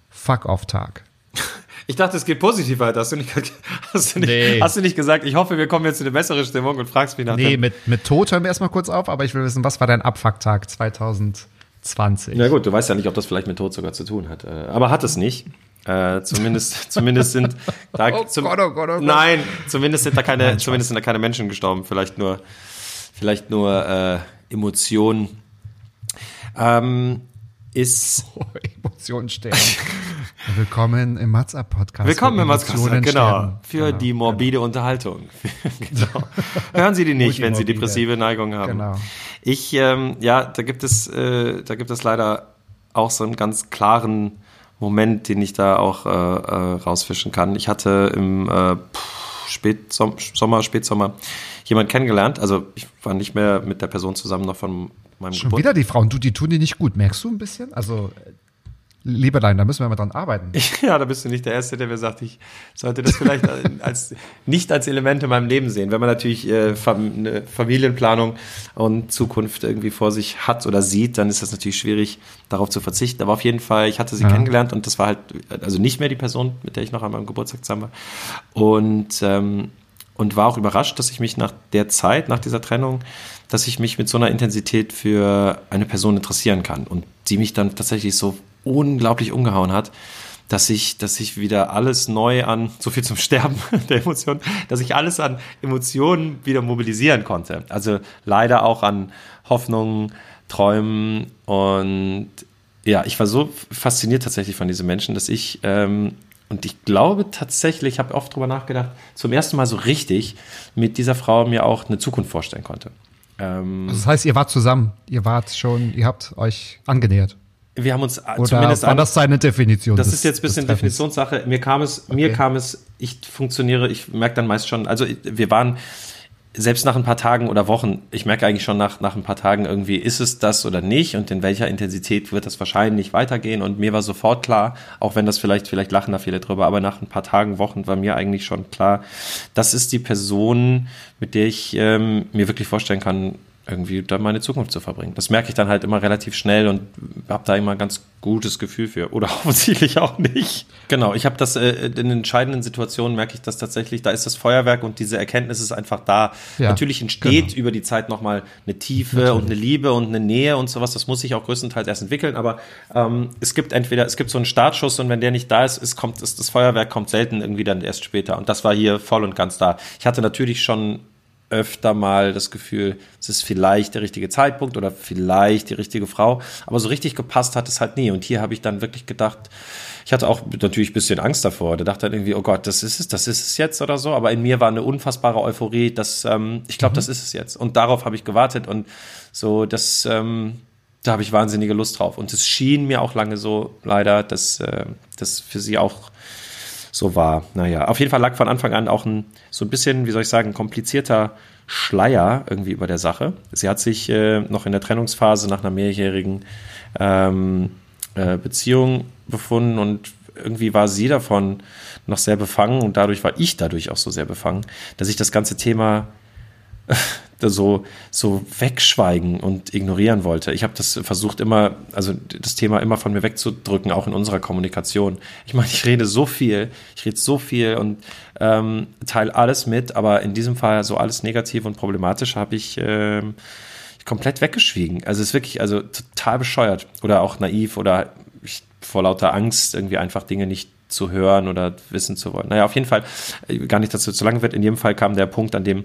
[SPEAKER 3] Fuck-Off-Tag?
[SPEAKER 2] Ich dachte, es geht positiv weiter. Hast du nicht, hast du nicht,
[SPEAKER 3] Nee.
[SPEAKER 2] hast du nicht gesagt, ich hoffe, wir kommen jetzt in eine bessere Stimmung und fragst mich nach
[SPEAKER 3] Nee,
[SPEAKER 2] dem-
[SPEAKER 3] mit, mit Tod hören wir erstmal kurz auf, aber ich will wissen, was war dein Abfuck-Tag 2020?
[SPEAKER 2] Na gut, du weißt ja nicht, ob das vielleicht mit Tod sogar zu tun hat. Äh, Aber hat es nicht. Äh, zumindest, zumindest sind da,
[SPEAKER 3] Oh
[SPEAKER 2] zum,
[SPEAKER 3] Gott, oh Gott, oh Gott.
[SPEAKER 2] nein, zumindest sind da keine, zumindest sind da keine Menschen gestorben. Vielleicht nur, vielleicht nur äh, Emotionen. Ähm, ist
[SPEAKER 3] Oh, Emotionen sterben. Willkommen im Matza Podcast.
[SPEAKER 2] Willkommen im
[SPEAKER 3] Emotionen
[SPEAKER 2] genau. Für
[SPEAKER 3] Genau,
[SPEAKER 2] die morbide Unterhaltung. genau. Hören Sie die nicht, wenn Sie depressive Neigung haben.
[SPEAKER 3] Genau.
[SPEAKER 2] Ich, ähm, ja, da gibt es, äh, da gibt es leider auch so einen ganz klaren Moment, den ich da auch äh, äh, rausfischen kann. Ich hatte im äh, Spätsom Sommer, Spätsommer jemand kennengelernt. Also ich war nicht mehr mit der Person zusammen noch von meinem
[SPEAKER 3] Schon wieder die Frauen, du, die tun die nicht gut. Merkst du ein bisschen? Also, äh, Liebelein, da müssen wir mal dran arbeiten.
[SPEAKER 2] Ja, da bist du nicht der Erste, der mir sagt, ich sollte das vielleicht als, nicht als Element in meinem Leben sehen. Wenn man natürlich äh, eine Familienplanung und Zukunft irgendwie vor sich hat oder sieht, dann ist das natürlich schwierig, darauf zu verzichten. Aber auf jeden Fall, ich hatte sie
[SPEAKER 3] Ja.
[SPEAKER 2] kennengelernt und das war halt, also nicht mehr die Person, mit der ich noch an meinem Geburtstag zusammen war. Und, ähm, und war auch überrascht, dass ich mich nach der Zeit, nach dieser Trennung, dass ich mich mit so einer Intensität für eine Person interessieren kann und die mich dann tatsächlich so unglaublich umgehauen hat, dass ich, dass ich wieder alles neu an, so viel zum Sterben der Emotionen, dass ich alles an Emotionen wieder mobilisieren konnte. Also leider auch an Hoffnungen, Träumen und ja, ich war so fasziniert tatsächlich von diesen Menschen, dass ich ähm, und ich glaube tatsächlich, ich habe oft drüber nachgedacht, zum ersten Mal so richtig mit dieser Frau mir auch eine Zukunft vorstellen konnte. Ähm,
[SPEAKER 3] Also das heißt, ihr wart zusammen, ihr wart schon, ihr habt euch angenähert.
[SPEAKER 2] Wir haben uns äh,
[SPEAKER 3] Oder
[SPEAKER 2] zumindest
[SPEAKER 3] war das seine Definition?
[SPEAKER 2] Das
[SPEAKER 3] des-
[SPEAKER 2] ist jetzt ein bisschen? Definitionssache. Mir kam es, mir
[SPEAKER 3] Okay.
[SPEAKER 2] kam es, ich funktioniere, ich merke dann meist schon, also wir waren selbst nach ein paar Tagen oder Wochen, ich merke eigentlich schon nach, nach ein paar Tagen irgendwie, ist es das oder nicht und in welcher Intensität wird das wahrscheinlich weitergehen und mir war sofort klar, auch wenn das vielleicht, vielleicht lachen da viele drüber, aber nach ein paar Tagen, Wochen war mir eigentlich schon klar, das ist die Person, mit der ich ähm, mir wirklich vorstellen kann, irgendwie da meine Zukunft zu verbringen. Das merke ich dann halt immer relativ schnell und habe da immer ein ganz gutes Gefühl für. Oder offensichtlich auch nicht. Genau, ich habe das äh, in entscheidenden Situationen merke ich das tatsächlich, da ist das Feuerwerk und diese Erkenntnis ist einfach da.
[SPEAKER 3] Ja,
[SPEAKER 2] Natürlich entsteht
[SPEAKER 3] genau.
[SPEAKER 2] über die Zeit nochmal eine Tiefe und eine Liebe und eine Nähe und sowas. Das muss sich auch größtenteils erst entwickeln, aber ähm, es gibt entweder, es gibt so einen Startschuss und wenn der nicht da ist, es kommt, es, das Feuerwerk kommt selten irgendwie dann erst später. Und das war hier voll und ganz da. Ich hatte natürlich schon öfter mal das Gefühl, es ist vielleicht der richtige Zeitpunkt oder vielleicht die richtige Frau, aber so richtig gepasst hat es halt nie. Und hier habe ich dann wirklich gedacht, ich hatte auch natürlich ein bisschen Angst davor. Da dachte dann irgendwie, oh Gott, das ist es, das ist es jetzt oder so. Aber in mir war eine unfassbare Euphorie, dass ähm, ich glaube, das ist es jetzt. Und darauf habe ich gewartet und so, das, ähm, da habe ich wahnsinnige Lust drauf. Und es schien mir auch lange so, leider, dass äh, das für sie auch so war. Naja, auf jeden Fall lag von Anfang an auch ein so ein bisschen, wie soll ich sagen, komplizierter Schleier irgendwie über der Sache. Sie hat sich äh, noch in der Trennungsphase nach einer mehrjährigen ähm, äh, Beziehung befunden und irgendwie war sie davon noch sehr befangen und dadurch war ich dadurch auch so sehr befangen, dass ich das ganze Thema so, so wegschweigen und ignorieren wollte. Ich habe das versucht immer, also das Thema immer von mir wegzudrücken, auch in unserer Kommunikation. Ich meine, ich rede so viel, ich rede so viel und ähm, teile alles mit, aber in diesem Fall so alles negativ und problematisch habe ich ähm, komplett weggeschwiegen. Also es ist wirklich, also total bescheuert oder auch naiv oder ich, vor lauter Angst irgendwie einfach Dinge nicht zu hören oder wissen zu wollen. Naja, auf jeden Fall, äh, gar nicht, dass es zu lange wird. In jedem Fall kam der Punkt, an dem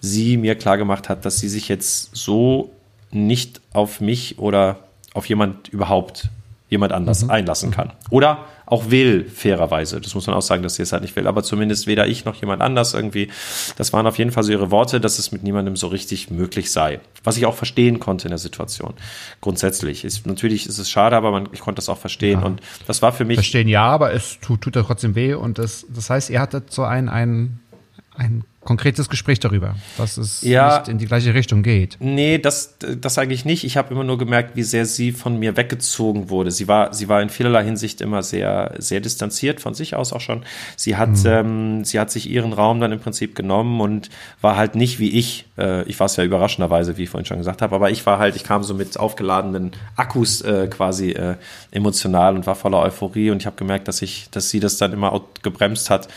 [SPEAKER 2] sie mir klargemacht hat, dass sie sich jetzt so nicht auf mich oder auf jemand überhaupt jemand anders mhm. einlassen kann. Oder auch will, fairerweise. Das muss man auch sagen, dass sie es halt nicht will. Aber zumindest weder ich noch jemand anders irgendwie. Das waren auf jeden Fall so ihre Worte, dass es mit niemandem so richtig möglich sei. Was ich auch verstehen konnte in der Situation. Grundsätzlich. Ist, natürlich ist es schade, aber man, ich konnte das auch verstehen. Ja. Und das war für mich.
[SPEAKER 3] Verstehen ja, aber es tut, tut ja trotzdem weh. Und das, das heißt, ihr hattet so ein, ein, ein konkretes Gespräch darüber, dass es ja, nicht in die gleiche Richtung geht.
[SPEAKER 2] Nee, das, das eigentlich nicht. Ich habe immer nur gemerkt, wie sehr sie von mir weggezogen wurde. Sie war, sie war in vielerlei Hinsicht immer sehr, sehr distanziert von sich aus auch schon. Sie hat, mhm. ähm, sie hat sich ihren Raum dann im Prinzip genommen und war halt nicht wie ich. Äh, ich war es ja überraschenderweise, wie ich vorhin schon gesagt habe, aber ich war halt, ich kam so mit aufgeladenen Akkus äh, quasi äh, emotional und war voller Euphorie und ich habe gemerkt, dass ich, dass sie das dann immer gebremst hat,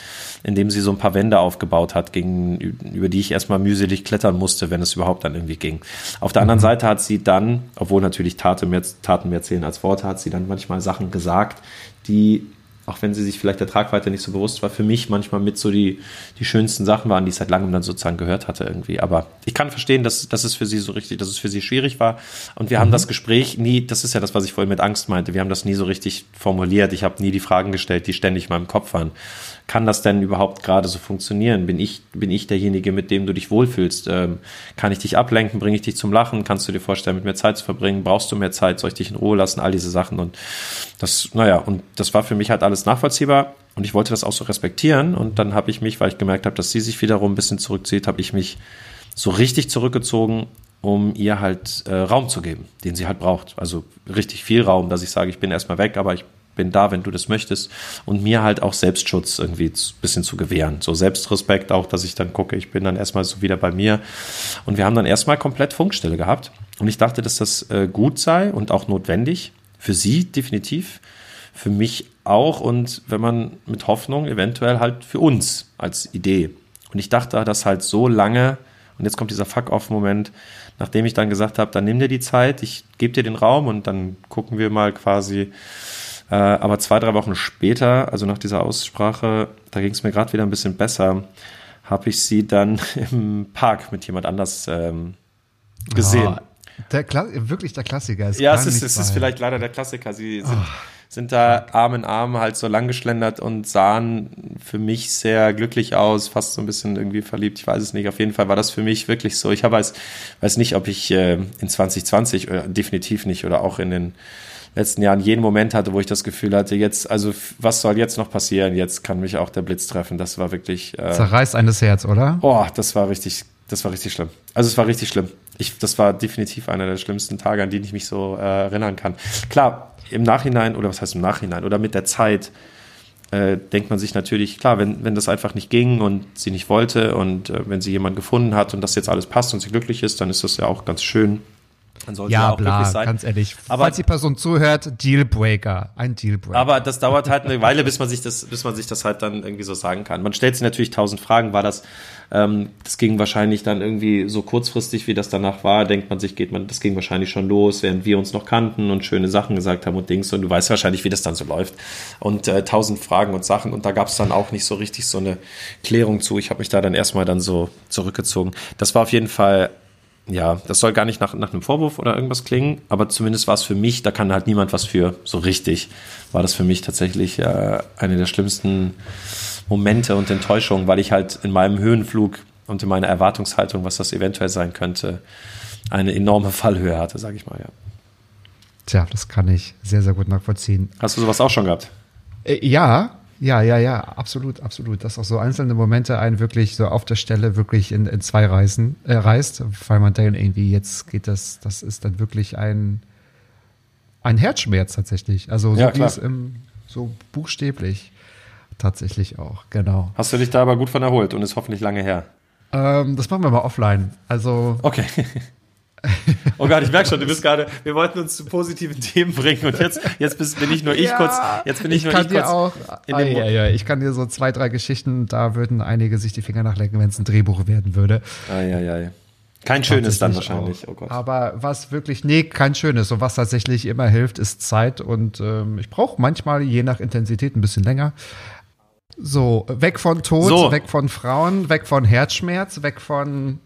[SPEAKER 2] indem sie so ein paar Wände aufgebaut hat gegen über die ich erstmal mühselig klettern musste, wenn es überhaupt dann irgendwie ging. Auf der anderen mhm. Seite hat sie dann, obwohl natürlich Taten mehr, Taten mehr zählen als Worte, hat sie dann manchmal Sachen gesagt, die auch wenn sie sich vielleicht der Tragweite nicht so bewusst war, für mich manchmal mit so die, die schönsten Sachen waren, die ich seit langem dann sozusagen gehört hatte irgendwie. Aber ich kann verstehen, dass, dass es für sie so richtig, dass es für sie schwierig war. Und wir mhm. haben das Gespräch nie, das ist ja das, was ich vorhin mit Angst meinte, wir haben das nie so richtig formuliert. Ich habe nie die Fragen gestellt, die ständig in meinem Kopf waren. Kann das denn überhaupt gerade so funktionieren? Bin ich, bin ich derjenige, mit dem du dich wohlfühlst? Ähm, kann ich dich ablenken? Bringe ich dich zum Lachen? Kannst du dir vorstellen, mit mir Zeit zu verbringen? Brauchst du mehr Zeit? Soll ich dich in Ruhe lassen? All diese Sachen. Und das, naja, und das war für mich halt alles nachvollziehbar und ich wollte das auch so respektieren. Und dann habe ich mich, weil ich gemerkt habe, dass sie sich wiederum ein bisschen zurückzieht, habe ich mich so richtig zurückgezogen, um ihr halt äh, Raum zu geben, den sie halt braucht. Also richtig viel Raum, dass ich sage, ich bin erstmal weg, aber ich bin da, wenn du das möchtest. Und mir halt auch Selbstschutz irgendwie ein bisschen zu gewähren. So Selbstrespekt auch, dass ich dann gucke, ich bin dann erstmal so wieder bei mir. Und wir haben dann erstmal komplett Funkstille gehabt. Und ich dachte, dass das äh, gut sei und auch notwendig. Für sie definitiv, für mich auch und wenn man mit Hoffnung eventuell halt für uns als Idee. Und ich dachte das halt so lange, und jetzt kommt dieser Fuck-off-Moment, nachdem ich dann gesagt habe, dann nimm dir die Zeit, ich gebe dir den Raum und dann gucken wir mal quasi. Äh, aber zwei, drei Wochen später, also nach dieser Aussprache, da ging es mir gerade wieder ein bisschen besser, habe ich sie dann im Park mit jemand anders ähm, gesehen. Oh,
[SPEAKER 3] der wirklich der Klassiker.
[SPEAKER 2] Es ja, es ist, es ist vielleicht leider der Klassiker. Sie sind, oh, sind da Arm in Arm halt so lang geschlendert und sahen für mich sehr glücklich aus, fast so ein bisschen irgendwie verliebt. Ich weiß es nicht. Auf jeden Fall war das für mich wirklich so. Ich weiß, weiß nicht, ob ich äh, in 2020 oder definitiv nicht oder auch in den letzten Jahren jeden Moment hatte, wo ich das Gefühl hatte, jetzt, also was soll jetzt noch passieren? Jetzt kann mich auch der Blitz treffen. Das war wirklich.
[SPEAKER 3] Äh, Zerreißt eines Herz, oder?
[SPEAKER 2] Oh, das war richtig, das war richtig schlimm. Also es war richtig schlimm ich, das war definitiv einer der schlimmsten Tage, an die ich mich so äh, erinnern kann. Klar, im Nachhinein, oder was heißt im Nachhinein, oder mit der Zeit, äh, denkt man sich natürlich, klar, wenn, wenn das einfach nicht ging und sie nicht wollte und äh, wenn sie jemanden gefunden hat und das jetzt alles passt und sie glücklich ist, dann ist das ja auch ganz schön.
[SPEAKER 3] Dann sollte ja, auch bla, sein. ganz ehrlich. Aber, Falls die Person zuhört, Dealbreaker, ein Dealbreaker.
[SPEAKER 2] Aber das dauert halt eine Weile, bis man sich das, bis man sich das halt dann irgendwie so sagen kann. Man stellt sich natürlich tausend Fragen. War das, ähm, das ging wahrscheinlich dann irgendwie so kurzfristig, wie das danach war, denkt man sich, geht man, das ging wahrscheinlich schon los, während wir uns noch kannten und schöne Sachen gesagt haben und Dings. Und du weißt wahrscheinlich, wie das dann so läuft. Und äh, tausend Fragen und Sachen. Und da gab es dann auch nicht so richtig so eine Klärung zu. Ich habe mich da dann erstmal dann so zurückgezogen. Das war auf jeden Fall ja, das soll gar nicht nach, nach einem Vorwurf oder irgendwas klingen, aber zumindest war es für mich, da kann halt niemand was für, so richtig, war das für mich tatsächlich äh, eine der schlimmsten Momente und Enttäuschungen, weil ich halt in meinem Höhenflug und in meiner Erwartungshaltung, was das eventuell sein könnte, eine enorme Fallhöhe hatte, sage ich mal, ja.
[SPEAKER 3] Tja, das kann ich sehr, sehr gut nachvollziehen.
[SPEAKER 2] Hast du sowas auch schon gehabt?
[SPEAKER 3] Äh, ja, ja, ja, ja, absolut, absolut. Dass auch so einzelne Momente einen wirklich so auf der Stelle wirklich in, in zwei Reisen äh, reißt, weil man denkt, irgendwie, jetzt geht das, das ist dann wirklich ein, ein Herzschmerz tatsächlich. Also so
[SPEAKER 2] ja,
[SPEAKER 3] wie es im, so buchstäblich tatsächlich auch, genau.
[SPEAKER 2] Hast du dich da aber gut von erholt und ist hoffentlich lange her?
[SPEAKER 3] Ähm, das machen wir mal offline. Also.
[SPEAKER 2] Okay. Oh Gott, ich merke schon, du bist gerade, wir wollten uns zu positiven Themen bringen und jetzt, jetzt bin ich nur ich ja, kurz, jetzt bin ich, ich nur ich kurz.
[SPEAKER 3] Auch, in ah, ja, ja, ich kann dir so zwei, drei Geschichten, da würden einige sich die Finger nachlecken, wenn es ein Drehbuch werden würde.
[SPEAKER 2] Ah, ja, ja. Kein schönes dann wahrscheinlich,
[SPEAKER 3] oh Gott. Aber was wirklich, nee, kein schönes. Und was tatsächlich immer hilft, ist Zeit. Und ähm, ich brauche manchmal, je nach Intensität, ein bisschen länger. So, weg von Tod, so. weg von Frauen, weg von Herzschmerz, weg von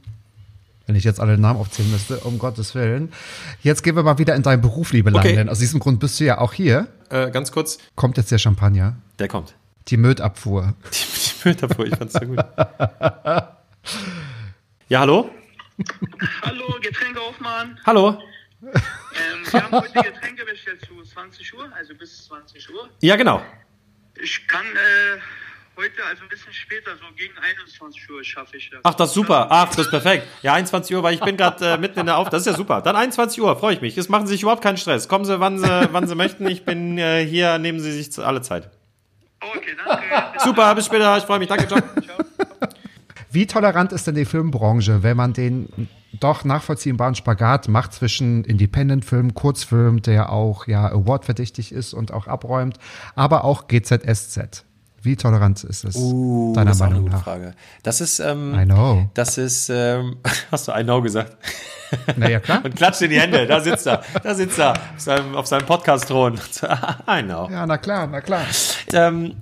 [SPEAKER 3] wenn ich jetzt alle Namen aufzählen müsste, um Gottes Willen. Jetzt gehen wir mal wieder in deinen Beruf, liebe
[SPEAKER 2] Okay.
[SPEAKER 3] Denn aus diesem Grund bist du ja auch hier.
[SPEAKER 2] Äh, ganz kurz,
[SPEAKER 3] Kommt jetzt der Champagner,
[SPEAKER 2] der kommt.
[SPEAKER 3] die Mödabfuhr.
[SPEAKER 2] Die, die Müllabfuhr, ich fand's so gut. Ja, hallo?
[SPEAKER 5] Hallo, Getränkeaufmann.
[SPEAKER 2] Hallo?
[SPEAKER 5] Ähm, wir haben heute Getränke bestellt zu 20 Uhr, also bis 20 Uhr.
[SPEAKER 2] Ja, genau.
[SPEAKER 5] Ich kann äh, heute, also ein bisschen später, so gegen 21 Uhr schaffe ich das.
[SPEAKER 2] Ach, das ist super. Ach, das ist perfekt. Ja, 21 Uhr, weil ich bin gerade äh, mitten in der Auf. Das ist ja super. Dann 21 Uhr, freue ich mich. Jetzt machen Sie sich überhaupt keinen Stress. Kommen Sie, wann Sie, wann Sie möchten. Ich bin äh, hier, nehmen Sie sich zu- alle Zeit.
[SPEAKER 5] Okay, danke.
[SPEAKER 2] Super, bis später. Ich freue mich. Danke, ciao.
[SPEAKER 3] Wie tolerant ist denn die Filmbranche, wenn man den doch nachvollziehbaren Spagat macht zwischen Independent-Film, Kurzfilm, der auch ja Award-verdächtig ist und auch abräumt, aber auch GZSZ? Wie tolerant ist es deiner
[SPEAKER 2] das ist auch eine
[SPEAKER 3] Meinung
[SPEAKER 2] gute
[SPEAKER 3] nach?
[SPEAKER 2] Frage. Das ist, ähm,
[SPEAKER 3] I know.
[SPEAKER 2] das ist, ähm, hast du I know gesagt?
[SPEAKER 3] Naja, klar.
[SPEAKER 2] Und klatscht in die Hände. Da sitzt er. Da sitzt er auf seinem, auf seinem Podcast-Thron. I know.
[SPEAKER 3] Ja, na klar, na klar.
[SPEAKER 2] Ähm,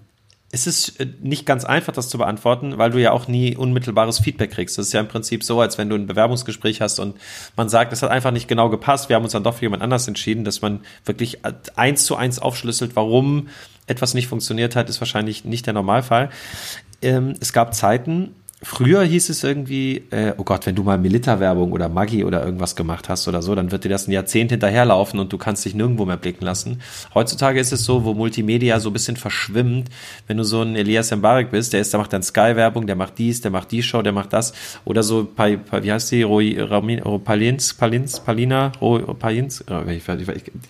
[SPEAKER 2] es ist äh, nicht ganz einfach, das zu beantworten, weil du ja auch nie unmittelbares Feedback kriegst. Das ist ja im Prinzip so, als wenn du ein Bewerbungsgespräch hast und man sagt, es hat einfach nicht genau gepasst. Wir haben uns dann doch für jemand anders entschieden, dass man wirklich eins zu eins aufschlüsselt, warum etwas nicht funktioniert hat, ist wahrscheinlich nicht der Normalfall. Ähm, es gab Zeiten, Früher hieß es irgendwie, äh, oh Gott, wenn du mal Milita-Werbung oder Maggi oder irgendwas gemacht hast oder so, dann wird dir das ein Jahrzehnt hinterherlaufen und du kannst dich nirgendwo mehr blicken lassen. Heutzutage ist es so, wo Multimedia so ein bisschen verschwimmt, wenn du so ein Elias Mbarek bist, der ist, der macht dann Sky-Werbung, der macht dies, der macht die Show, der macht das. Oder so, wie heißt die, Roi, Ramin, Palins, Palins, Palina, Ro, Palins, oh,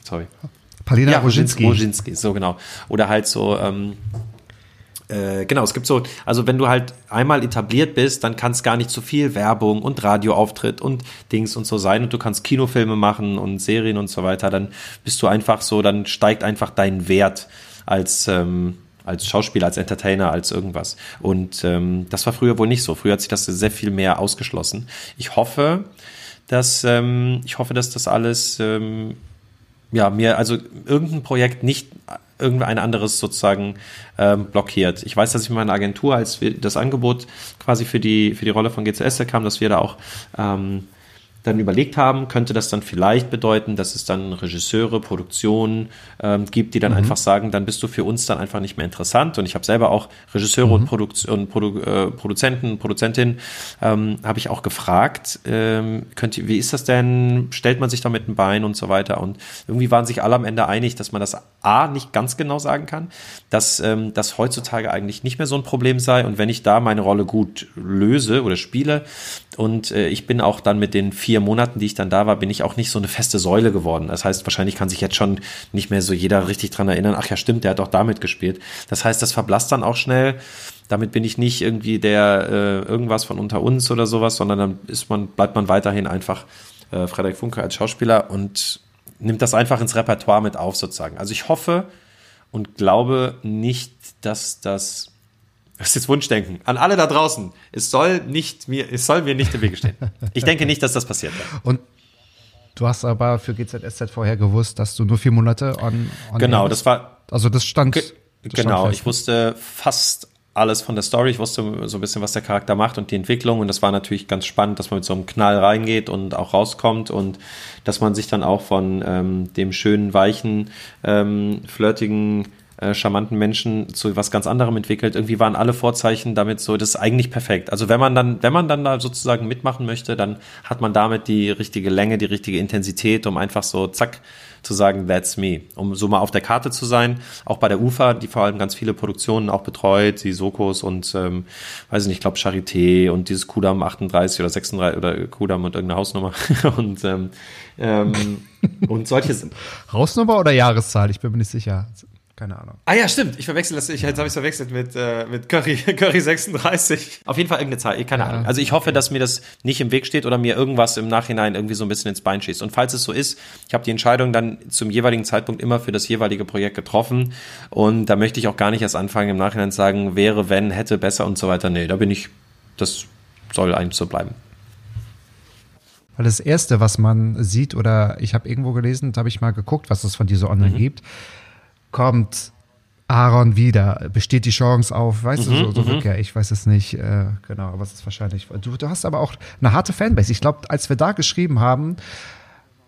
[SPEAKER 2] sorry.
[SPEAKER 3] Palina
[SPEAKER 2] Ja,
[SPEAKER 3] Roginski.
[SPEAKER 2] Roginski, so genau. Oder halt so, ähm, äh, genau, es gibt so, also wenn du halt einmal etabliert bist, dann kann es gar nicht zu viel Werbung und Radioauftritt und Dings und so sein und du kannst Kinofilme machen und Serien und so weiter, dann bist du einfach so, dann steigt einfach dein Wert als, ähm, als Schauspieler, als Entertainer, als irgendwas. Und ähm, das war früher wohl nicht so. Früher hat sich das sehr viel mehr ausgeschlossen. Ich hoffe, dass ähm, ich hoffe, dass das alles ähm, ja, mir also irgendein Projekt nicht irgendein anderes sozusagen ähm, blockiert. Ich weiß, dass ich mit meiner Agentur, als wir das Angebot quasi für die für die Rolle von GCS kam, dass wir da auch ähm, dann überlegt haben, könnte das dann vielleicht bedeuten, dass es dann Regisseure, Produktionen ähm, gibt, die dann einfach sagen, dann bist du für uns dann einfach nicht mehr interessant. Und ich habe selber auch Regisseure und, Produkt und Produ äh, Produzenten, Produzentin, ähm, habe ich auch gefragt, ähm, könnt ihr, wie ist das denn? Stellt man sich da mit ein Bein und so weiter? Und irgendwie waren sich alle am Ende einig, dass man das A nicht ganz genau sagen kann, dass ähm, das heutzutage eigentlich nicht mehr so ein Problem sei. Und wenn ich da meine Rolle gut löse oder spiele, und äh, ich bin auch dann mit den vier Monaten, die ich dann da war, bin ich auch nicht so eine feste Säule geworden. Das heißt, wahrscheinlich kann sich jetzt schon nicht mehr so jeder richtig dran erinnern, ach ja, stimmt, der hat auch damit gespielt. Das heißt, das verblasst dann auch schnell. Damit bin ich nicht irgendwie der äh, irgendwas von unter uns oder sowas, sondern dann ist man, bleibt man weiterhin einfach äh, Frederik Funke als Schauspieler und nimmt das einfach ins Repertoire mit auf, sozusagen. Also ich hoffe und glaube nicht, dass das das ist jetzt Wunschdenken. An alle da draußen. Es soll nicht mir, es soll mir nicht im Wege stehen. Ich denke nicht, dass das passiert. wird.
[SPEAKER 3] Und du hast aber für GZSZ vorher gewusst, dass du nur vier Monate on, on
[SPEAKER 2] Genau, das war,
[SPEAKER 3] Also das stand. Das
[SPEAKER 2] genau,
[SPEAKER 3] stand
[SPEAKER 2] ich wusste fast alles von der Story. Ich wusste so ein bisschen, was der Charakter macht und die Entwicklung. Und das war natürlich ganz spannend, dass man mit so einem Knall reingeht und auch rauskommt und dass man sich dann auch von ähm, dem schönen, weichen, ähm, flirtigen, äh, charmanten Menschen zu was ganz anderem entwickelt. Irgendwie waren alle Vorzeichen damit so, das ist eigentlich perfekt. Also wenn man dann, wenn man dann da sozusagen mitmachen möchte, dann hat man damit die richtige Länge, die richtige Intensität, um einfach so zack zu sagen, that's me. Um so mal auf der Karte zu sein. Auch bei der UFA, die vor allem ganz viele Produktionen auch betreut, die Sokos und, ähm, weiß ich nicht, ich glaube Charité und dieses Kudam 38 oder 36 oder Kudam und irgendeine Hausnummer und, ähm, ähm, und solche sind.
[SPEAKER 3] Hausnummer oder Jahreszahl? Ich bin mir nicht sicher. Keine Ahnung.
[SPEAKER 2] Ah ja, stimmt. Ich verwechsel das. Ich, jetzt habe ich verwechselt mit, äh, mit Curry, Curry 36. Auf jeden Fall irgendeine Zahl. Keine Ahnung. Also ich hoffe, dass mir das nicht im Weg steht oder mir irgendwas im Nachhinein irgendwie so ein bisschen ins Bein schießt. Und falls es so ist, ich habe die Entscheidung dann zum jeweiligen Zeitpunkt immer für das jeweilige Projekt getroffen. Und da möchte ich auch gar nicht erst anfangen, im Nachhinein sagen, wäre, wenn, hätte, besser und so weiter. Nee, da bin ich, das soll eigentlich so bleiben.
[SPEAKER 3] Weil das Erste, was man sieht, oder ich habe irgendwo gelesen, da habe ich mal geguckt, was es von dieser
[SPEAKER 2] Mhm.
[SPEAKER 3] online gibt, kommt Aaron wieder. Besteht die Chance auf, weißt
[SPEAKER 2] Mhm,
[SPEAKER 3] du, so, so Rückkehr? Ich weiß es nicht äh, genau, aber es ist wahrscheinlich. Du, du hast aber auch eine harte Fanbase. Ich glaube, als wir da geschrieben haben,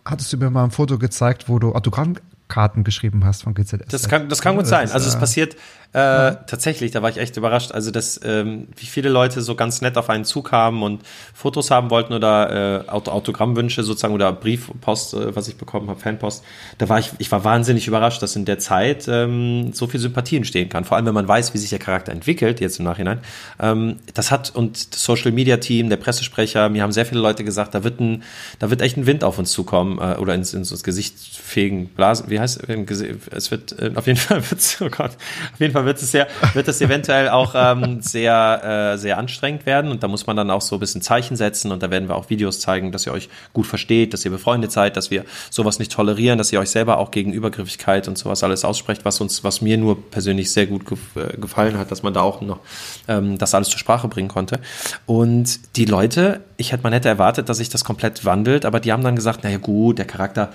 [SPEAKER 3] hattest du mir mal ein Foto gezeigt, wo du Autogrammkarten geschrieben hast von GZS.
[SPEAKER 2] Das kann, das kann gut sein. Also es
[SPEAKER 3] äh,
[SPEAKER 2] passiert äh, tatsächlich, da war ich echt überrascht. Also dass ähm, wie viele Leute so ganz nett auf einen zukamen und Fotos haben wollten oder äh, Auto Autogrammwünsche sozusagen oder Briefpost, äh, was ich bekommen habe, Fanpost. Da war ich, ich war wahnsinnig überrascht, dass in der Zeit ähm, so viel Sympathie entstehen kann. Vor allem, wenn man weiß, wie sich der Charakter entwickelt, jetzt im Nachhinein. Ähm, das hat und das Social Media Team, der Pressesprecher, mir haben sehr viele Leute gesagt, da wird ein, da wird echt ein Wind auf uns zukommen äh, oder ins, ins, ins Gesicht fegen, Blasen, wie heißt es? wird äh, auf jeden Fall wird's, oh Gott, auf jeden Fall wird es sehr, wird es eventuell auch ähm, sehr, äh, sehr anstrengend werden. Und da muss man dann auch so ein bisschen Zeichen setzen. Und da werden wir auch Videos zeigen, dass ihr euch gut versteht, dass ihr befreundet seid, dass wir sowas nicht tolerieren, dass ihr euch selber auch gegen Übergriffigkeit und sowas alles aussprecht, was uns, was mir nur persönlich sehr gut gef äh, gefallen hat, dass man da auch noch ähm, das alles zur Sprache bringen konnte. Und die Leute, ich hätte, man hätte erwartet, dass sich das komplett wandelt, aber die haben dann gesagt, naja gut, der Charakter,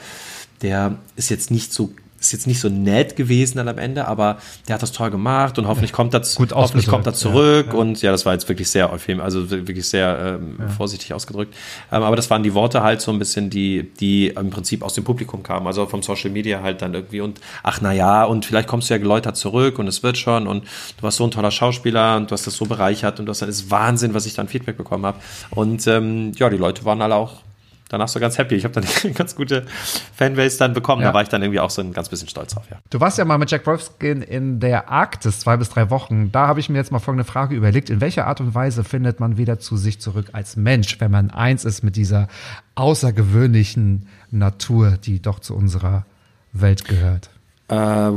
[SPEAKER 2] der ist jetzt nicht so ist jetzt nicht so nett gewesen dann am Ende, aber der hat das toll gemacht und hoffentlich kommt er, hoffentlich kommt er zurück
[SPEAKER 3] ja, ja.
[SPEAKER 2] und ja, das war jetzt wirklich sehr euphemisch, also wirklich sehr ähm, vorsichtig ausgedrückt. Ähm, aber das waren die Worte halt so ein bisschen, die, die im Prinzip aus dem Publikum kamen, also vom Social Media halt dann irgendwie und ach na ja, und vielleicht kommst du ja geläutert zurück und es wird schon und du warst so ein toller Schauspieler und du hast das so bereichert und du hast dann ist Wahnsinn, was ich dann Feedback bekommen habe. Und ähm, ja, die Leute waren alle auch danach so ganz happy. Ich habe dann eine ganz gute Fanbase dann bekommen.
[SPEAKER 3] Ja.
[SPEAKER 2] Da war ich dann irgendwie auch so ein ganz bisschen stolz drauf, ja.
[SPEAKER 3] Du warst ja mal mit Jack Wolfskin in der Arktis zwei bis drei Wochen. Da habe ich mir jetzt mal folgende Frage überlegt. In welcher Art und Weise findet man wieder zu sich zurück als Mensch, wenn man eins ist mit dieser außergewöhnlichen Natur, die doch zu unserer Welt gehört?
[SPEAKER 2] Äh,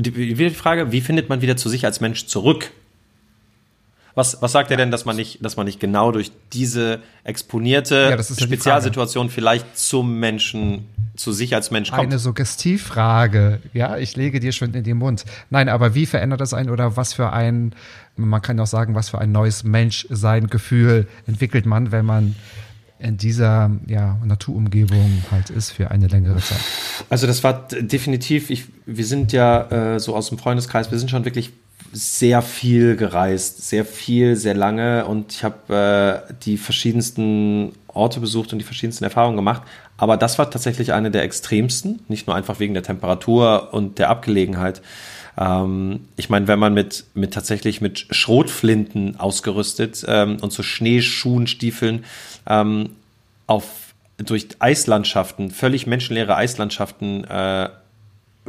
[SPEAKER 2] die, die Frage, wie findet man wieder zu sich als Mensch zurück? Was, was sagt er denn, dass man nicht, dass man nicht genau durch diese exponierte
[SPEAKER 3] Ja, ja die
[SPEAKER 2] Spezialsituation vielleicht zum Menschen, zu sich als Mensch kommt?
[SPEAKER 3] Eine Suggestivfrage. Ja, ich lege dir schon in den Mund. Nein, aber wie verändert das einen oder was für ein, man kann auch sagen, was für ein neues Menschsein-Gefühl entwickelt man, wenn man in dieser ja, Naturumgebung halt ist für eine längere Zeit?
[SPEAKER 2] Also das war definitiv, ich, wir sind ja äh, so aus dem Freundeskreis, wir sind schon wirklich sehr viel gereist, sehr viel, sehr lange und ich habe äh, die verschiedensten Orte besucht und die verschiedensten Erfahrungen gemacht. Aber das war tatsächlich eine der extremsten, nicht nur einfach wegen der Temperatur und der Abgelegenheit. Ähm, ich meine, wenn man mit, mit tatsächlich mit Schrotflinten ausgerüstet ähm, und so Schneeschuhen, Stiefeln ähm, auf durch Eislandschaften, völlig menschenleere Eislandschaften äh,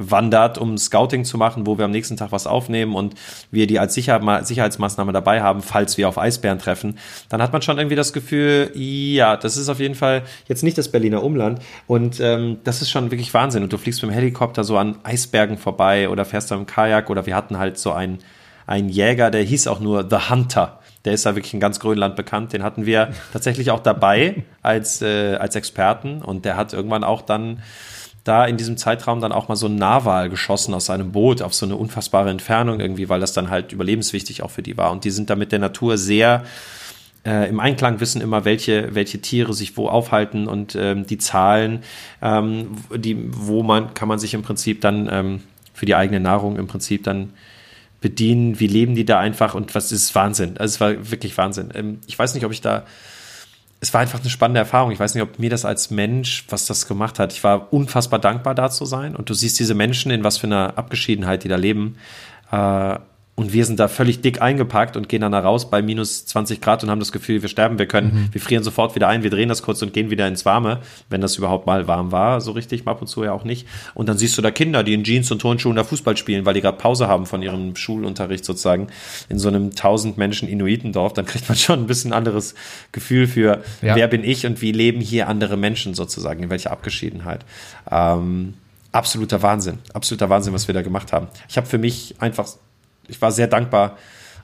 [SPEAKER 2] wandert, um Scouting zu machen, wo wir am nächsten Tag was aufnehmen und wir die als Sicher Sicherheitsmaßnahme dabei haben, falls wir auf Eisbären treffen, dann hat man schon irgendwie das Gefühl, ja, das ist auf jeden Fall jetzt nicht das Berliner Umland und ähm, das ist schon wirklich Wahnsinn und du fliegst mit dem Helikopter so an Eisbergen vorbei oder fährst da im Kajak oder wir hatten halt so einen, einen Jäger, der hieß auch nur The Hunter. Der ist da wirklich in ganz Grönland bekannt. Den hatten wir tatsächlich auch dabei als, äh, als Experten und der hat irgendwann auch dann da in diesem Zeitraum dann auch mal so ein Narwal geschossen aus seinem Boot auf so eine unfassbare Entfernung irgendwie, weil das dann halt überlebenswichtig auch für die war. Und die sind da mit der Natur sehr äh, im Einklang, wissen immer, welche, welche Tiere sich wo aufhalten und ähm, die Zahlen, ähm, die, wo man, kann man sich im Prinzip dann ähm, für die eigene Nahrung im Prinzip dann bedienen, wie leben die da einfach und was ist Wahnsinn. Also es war wirklich Wahnsinn. Ähm, ich weiß nicht, ob ich da es war einfach eine spannende Erfahrung. Ich weiß nicht, ob mir das als Mensch, was das gemacht hat. Ich war unfassbar dankbar, da zu sein. Und du siehst diese Menschen in was für einer Abgeschiedenheit, die da leben. Äh, und wir sind da völlig dick eingepackt und gehen dann da raus bei minus 20 Grad und haben das Gefühl, wir sterben, wir können, wir frieren sofort wieder ein, wir drehen das kurz und gehen wieder ins Warme, wenn das überhaupt mal warm war, so richtig, ab und zu ja auch nicht. Und dann siehst du da Kinder, die in Jeans und Turnschuhen da Fußball spielen, weil die gerade Pause haben von ihrem Schulunterricht sozusagen in so einem 1000 Menschen Inuitendorf, dann kriegt man schon ein bisschen anderes Gefühl für,
[SPEAKER 3] Ja.
[SPEAKER 2] wer bin ich und wie leben hier andere Menschen sozusagen, in welcher Abgeschiedenheit. Ähm, absoluter Wahnsinn, absoluter Wahnsinn, was wir da gemacht haben. Ich habe für mich einfach, ich war sehr dankbar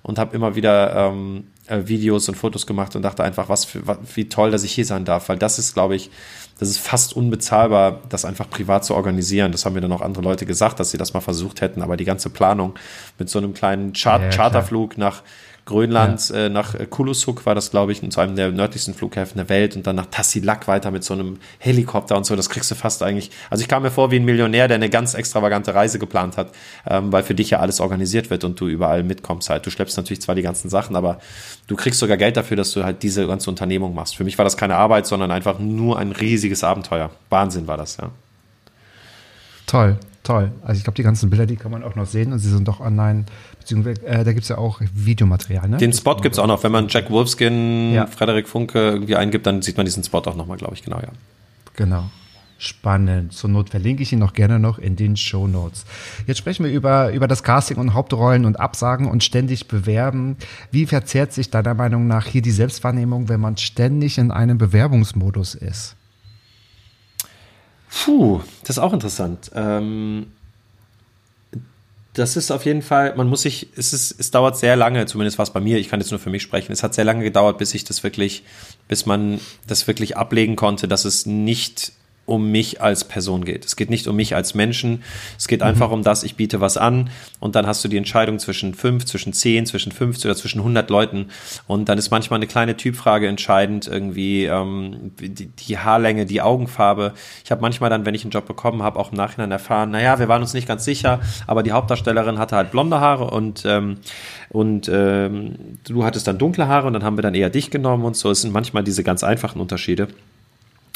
[SPEAKER 2] und habe immer wieder ähm, äh, Videos und Fotos gemacht und dachte einfach, was für, wa- wie toll, dass ich hier sein darf, weil das ist, glaube ich, das ist fast unbezahlbar, das einfach privat zu organisieren. Das haben mir dann auch andere Leute gesagt, dass sie das mal versucht hätten, aber die ganze Planung mit so einem kleinen Char
[SPEAKER 3] Ja.
[SPEAKER 2] Charterflug nach Grönland ja. äh, nach Kulusuk war das, glaube ich, zu einem der nördlichsten Flughäfen der Welt und dann nach Tassilak weiter mit so einem Helikopter und so. Das kriegst du fast eigentlich. Also ich kam mir vor wie ein Millionär, der eine ganz extravagante Reise geplant hat, ähm, weil für dich ja alles organisiert wird und du überall mitkommst halt. Du schleppst natürlich zwar die ganzen Sachen, aber du kriegst sogar Geld dafür, dass du halt diese ganze Unternehmung machst. Für mich war das keine Arbeit, sondern einfach nur ein riesiges Abenteuer. Wahnsinn war das, ja.
[SPEAKER 3] Toll, toll. Also ich glaube, die ganzen Bilder, die kann man auch noch sehen und sie sind doch online beziehungsweise äh, da gibt es ja auch Videomaterial. Ne?
[SPEAKER 2] Den Spot gibt es auch noch. Wenn man Jack Wolfskin, ja. Frederik Funke irgendwie eingibt, dann sieht man diesen Spot auch nochmal, glaube ich, genau, ja.
[SPEAKER 3] Genau. Spannend. Zur Not verlinke ich ihn noch gerne noch in den Show Notes. Jetzt sprechen wir über, über das Casting und Hauptrollen und Absagen und ständig bewerben. Wie verzehrt sich deiner Meinung nach hier die Selbstwahrnehmung, wenn man ständig in einem Bewerbungsmodus ist?
[SPEAKER 2] Puh, das ist auch interessant. Ähm, das ist auf jeden Fall, man muss sich, es ist, es dauert sehr lange, zumindest war es bei mir, ich kann jetzt nur für mich sprechen, es hat sehr lange gedauert, bis ich das wirklich, bis man das wirklich ablegen konnte, dass es nicht um mich als Person geht. Es geht nicht um mich als Menschen. Es geht mhm. einfach um das, ich biete was an und dann hast du die Entscheidung zwischen fünf, zwischen zehn, zwischen 50 oder zwischen 100 Leuten und dann ist manchmal eine kleine Typfrage entscheidend, irgendwie ähm, die, die Haarlänge, die Augenfarbe. Ich habe manchmal dann, wenn ich einen Job bekommen habe, auch im Nachhinein erfahren, naja, wir waren uns nicht ganz sicher, aber die Hauptdarstellerin hatte halt blonde Haare und, ähm, und ähm, du hattest dann dunkle Haare und dann haben wir dann eher dich genommen und so. Es sind manchmal diese ganz einfachen Unterschiede.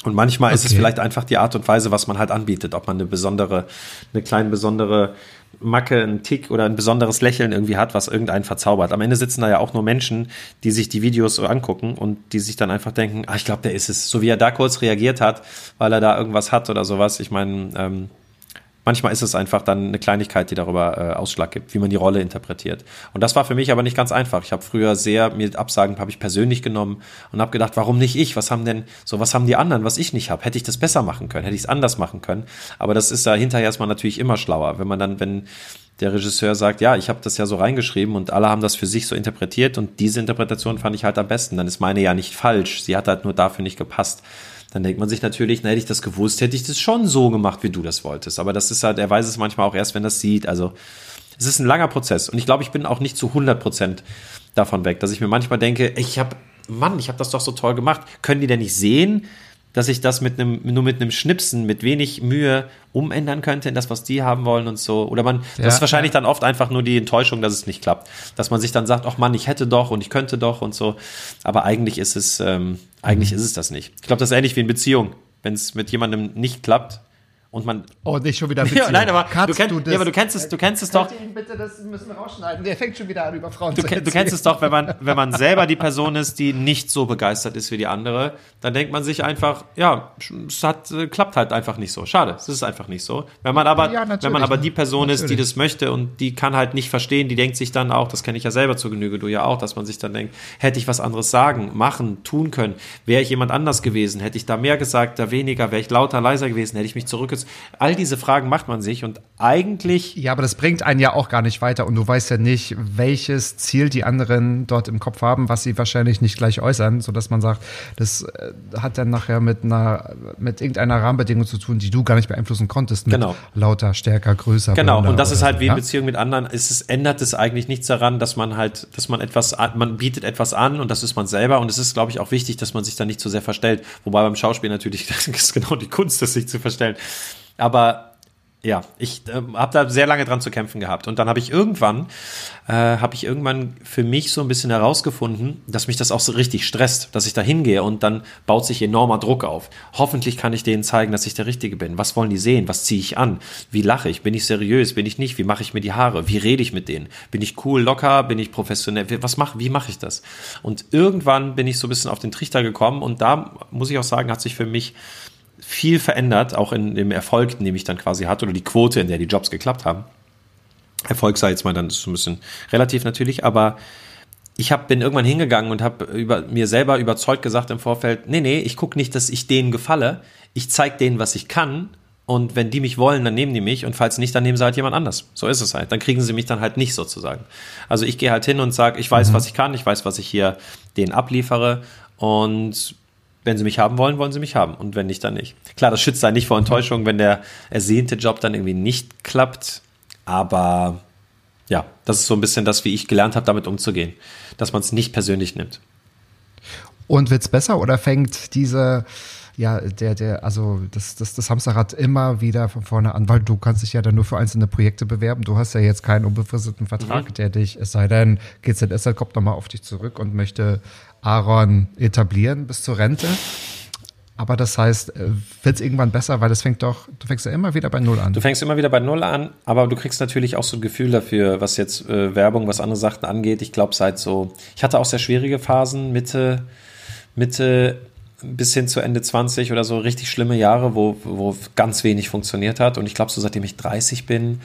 [SPEAKER 2] Und manchmal okay. ist es vielleicht einfach die Art und Weise, was man halt anbietet, ob man eine besondere, eine kleine besondere Macke, einen Tick oder ein besonderes Lächeln irgendwie hat, was irgendeinen verzaubert. Am Ende sitzen da ja auch nur Menschen, die sich die Videos so angucken und die sich dann einfach denken, ah, ich glaube, der ist es. So wie er da kurz reagiert hat, weil er da irgendwas hat oder sowas. Ich meine, ähm, manchmal ist es einfach dann eine Kleinigkeit, die darüber äh, Ausschlag gibt, wie man die Rolle interpretiert. Und das war für mich aber nicht ganz einfach. Ich habe früher sehr mir Absagen habe ich persönlich genommen und habe gedacht, warum nicht ich? Was haben denn so was haben die anderen, was ich nicht habe? Hätte ich das besser machen können? Hätte ich es anders machen können? Aber das ist da hinterher erstmal natürlich immer schlauer, wenn man dann wenn der Regisseur sagt, ja, ich habe das ja so reingeschrieben und alle haben das für sich so interpretiert und diese Interpretation fand ich halt am besten. Dann ist meine ja nicht falsch. Sie hat halt nur dafür nicht gepasst dann denkt man sich natürlich, na, hätte ich das gewusst, hätte ich das schon so gemacht, wie du das wolltest. Aber das ist halt, er weiß es manchmal auch erst, wenn er es sieht. Also es ist ein langer Prozess. Und ich glaube, ich bin auch nicht zu 100 Prozent davon weg, dass ich mir manchmal denke, ich habe, Mann, ich habe das doch so toll gemacht. Können die denn nicht sehen, dass ich das mit einem, nur mit einem Schnipsen, mit wenig Mühe umändern könnte in das, was die haben wollen und so. Oder man, ja, das ist wahrscheinlich ja. dann oft einfach nur die Enttäuschung, dass es nicht klappt. Dass man sich dann sagt, ach Mann, ich hätte doch und ich könnte doch und so. Aber eigentlich ist es, ähm, eigentlich mhm. ist es das nicht. Ich glaube, das ist ähnlich wie in Beziehung. Wenn es mit jemandem nicht klappt, und man
[SPEAKER 3] oh nicht schon wieder
[SPEAKER 2] ja, nein aber du, kenn, du, ja, aber du kennst es du kennst es doch
[SPEAKER 3] ihn bitte das müssen wir rausschneiden. Der fängt schon wieder an über Frauen
[SPEAKER 2] du, zu du kennst es doch wenn man wenn man selber die Person ist die nicht so begeistert ist wie die andere dann denkt man sich einfach ja es hat äh, klappt halt einfach nicht so. Schade es ist einfach nicht so. Wenn man aber ja, wenn man aber die Person natürlich. ist die das möchte und die kann halt nicht verstehen die denkt sich dann auch das kenne ich ja selber zur Genüge du ja auch dass man sich dann denkt hätte ich was anderes sagen machen tun können wäre ich jemand anders gewesen hätte ich da mehr gesagt da weniger wäre ich lauter leiser gewesen hätte ich mich zurückgezogen all diese Fragen macht man sich und eigentlich.
[SPEAKER 3] Ja, aber das bringt einen ja auch gar nicht weiter und du weißt ja nicht, welches Ziel die anderen dort im Kopf haben, was sie wahrscheinlich nicht gleich äußern, sodass man sagt, das äh, hat dann nachher mit einer, mit irgendeiner Rahmenbedingung zu tun, die du gar nicht beeinflussen konntest.
[SPEAKER 2] genau.
[SPEAKER 3] Lauter, stärker, größer.
[SPEAKER 2] Genau. Und das ist halt so, wie in Beziehung mit anderen. Es ändert es eigentlich nichts daran, dass man halt, dass man etwas, man bietet etwas an und das ist man selber und es ist, glaube ich, auch wichtig, dass man sich da nicht zu so sehr verstellt. Wobei beim Schauspiel natürlich, das ist genau die Kunst, das sich zu verstellen. Aber ja, ich äh, habe da sehr lange dran zu kämpfen gehabt. Und dann habe ich irgendwann, äh, habe ich irgendwann für mich so ein bisschen herausgefunden, dass mich das auch so richtig stresst, dass ich da hingehe und dann baut sich enormer Druck auf. Hoffentlich kann ich denen zeigen, dass ich der Richtige bin. Was wollen die sehen? Was ziehe ich an? Wie lache ich? Bin ich seriös? Bin ich nicht? Wie mache ich mir die Haare? Wie rede ich mit denen? Bin ich cool, locker? Bin ich professionell? Was mach, wie mache ich das? Und irgendwann bin ich so ein bisschen auf den Trichter gekommen und da muss ich auch sagen, hat sich für mich viel verändert, auch in dem Erfolg, den ich dann quasi hatte, oder die Quote, in der die Jobs geklappt haben. Erfolg sei jetzt mal dann so ein bisschen relativ natürlich, aber ich hab, bin irgendwann hingegangen und habe über, mir selber überzeugt gesagt im Vorfeld, nee, nee, ich gucke nicht, dass ich denen gefalle, ich zeige denen, was ich kann und wenn die mich wollen, dann nehmen die mich und falls nicht, dann nehmen sie halt jemand anders. So ist es halt. Dann kriegen sie mich dann halt nicht sozusagen. Also ich gehe halt hin und sage, ich weiß, mhm. was ich kann, ich weiß, was ich hier denen abliefere und wenn sie mich haben wollen, wollen sie mich haben. Und wenn nicht, dann nicht. Klar, das schützt einen nicht vor Enttäuschung, wenn der ersehnte Job dann irgendwie nicht klappt. Aber ja, das ist so ein bisschen das, wie ich gelernt habe, damit umzugehen, dass man es nicht persönlich nimmt.
[SPEAKER 3] Und wird's besser oder fängt diese ja, der, der, also das, das, das Hamsterrad immer wieder von vorne an, weil du kannst dich ja dann nur für einzelne Projekte bewerben. Du hast ja jetzt keinen unbefristeten Vertrag, mhm. der dich, es sei denn, GZSL kommt nochmal auf dich zurück und möchte Aaron etablieren bis zur Rente. Aber das heißt, äh, wird es irgendwann besser, weil es fängt doch, du fängst ja immer wieder bei Null an.
[SPEAKER 2] Du fängst immer wieder bei Null an, aber du kriegst natürlich auch so ein Gefühl dafür, was jetzt äh, Werbung, was andere Sachen angeht. Ich glaube, seit so, ich hatte auch sehr schwierige Phasen, Mitte, Mitte bis hin zu Ende 20 oder so richtig schlimme Jahre, wo, wo ganz wenig funktioniert hat. Und ich glaube, so seitdem ich 30 bin,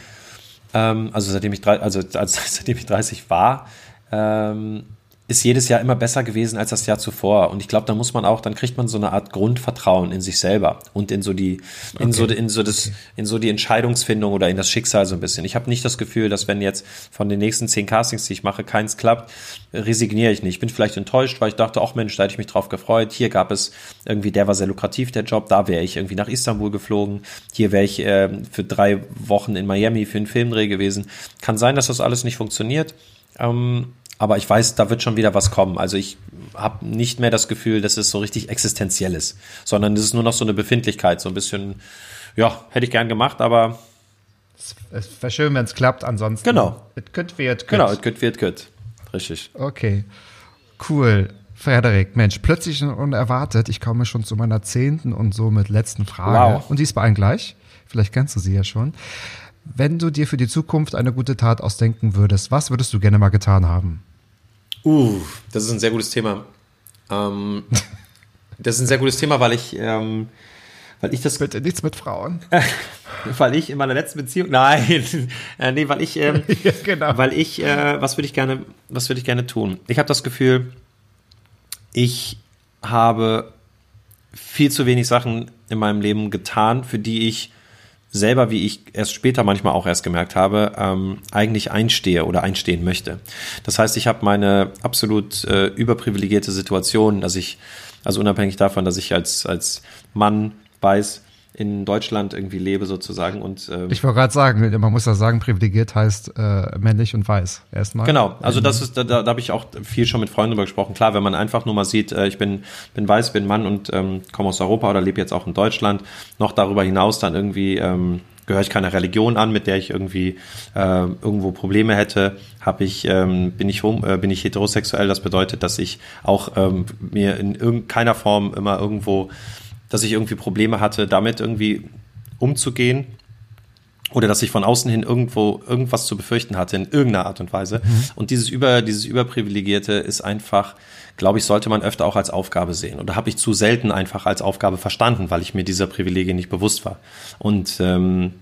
[SPEAKER 2] ähm, also seitdem ich, also, also seitdem ich 30 war, ähm, ist jedes Jahr immer besser gewesen als das Jahr zuvor. Und ich glaube, da muss man auch, dann kriegt man so eine Art Grundvertrauen in sich selber und in so die, in okay. so, in so das, in so die Entscheidungsfindung oder in das Schicksal so ein bisschen. Ich habe nicht das Gefühl, dass wenn jetzt von den nächsten zehn Castings, die ich mache, keins klappt, resigniere ich nicht. Ich bin vielleicht enttäuscht, weil ich dachte, ach Mensch, da hätte ich mich drauf gefreut. Hier gab es irgendwie, der war sehr lukrativ, der Job, da wäre ich irgendwie nach Istanbul geflogen. Hier wäre ich äh, für drei Wochen in Miami für einen Filmdreh gewesen. Kann sein, dass das alles nicht funktioniert. Ähm, aber ich weiß, da wird schon wieder was kommen. Also ich habe nicht mehr das Gefühl, dass es so richtig existenziell ist, sondern es ist nur noch so eine Befindlichkeit, so ein bisschen, ja, hätte ich gern gemacht, aber.
[SPEAKER 3] Es wäre schön, wenn es klappt, ansonsten.
[SPEAKER 2] Genau.
[SPEAKER 3] It could be, it
[SPEAKER 2] could. Genau, it could be, it could. Richtig.
[SPEAKER 3] Okay. Cool. Frederik, Mensch, plötzlich und unerwartet, ich komme schon zu meiner zehnten und somit letzten Frage. Wow. Und die ist bei allen gleich. Vielleicht kennst du sie ja schon. Wenn du dir für die Zukunft eine gute Tat ausdenken würdest, was würdest du gerne mal getan haben?
[SPEAKER 2] Uh, das ist ein sehr gutes Thema. Ähm, das ist ein sehr gutes Thema, weil ich, ähm, weil ich das.
[SPEAKER 3] Bitte nichts mit Frauen.
[SPEAKER 2] weil ich in meiner letzten Beziehung, nein, äh, nee, weil ich, ähm, ja, genau. weil ich, äh, was würde ich gerne, was würde ich gerne tun? Ich habe das Gefühl, ich habe viel zu wenig Sachen in meinem Leben getan, für die ich selber, wie ich erst später manchmal auch erst gemerkt habe, ähm, eigentlich einstehe oder einstehen möchte. Das heißt, ich habe meine absolut äh, überprivilegierte Situation, dass ich, also unabhängig davon, dass ich als, als Mann weiß, in Deutschland irgendwie lebe sozusagen und
[SPEAKER 3] ähm, ich wollte gerade sagen, man muss ja sagen, privilegiert heißt äh, männlich und weiß erstmal.
[SPEAKER 2] Genau, also das ist da, da, da habe ich auch viel schon mit Freunden drüber gesprochen. Klar, wenn man einfach nur mal sieht, äh, ich bin bin weiß, bin Mann und ähm, komme aus Europa oder lebe jetzt auch in Deutschland, noch darüber hinaus dann irgendwie ähm, gehöre ich keiner Religion an, mit der ich irgendwie äh, irgendwo Probleme hätte, habe ich ähm, bin ich äh, bin ich heterosexuell. Das bedeutet, dass ich auch ähm, mir in irgendeiner Form immer irgendwo dass ich irgendwie Probleme hatte, damit irgendwie umzugehen oder dass ich von außen hin irgendwo irgendwas zu befürchten hatte in irgendeiner Art und Weise. Mhm. Und dieses über dieses überprivilegierte ist einfach, glaube ich, sollte man öfter auch als Aufgabe sehen. Oder habe ich zu selten einfach als Aufgabe verstanden, weil ich mir dieser Privilegien nicht bewusst war. Und ähm,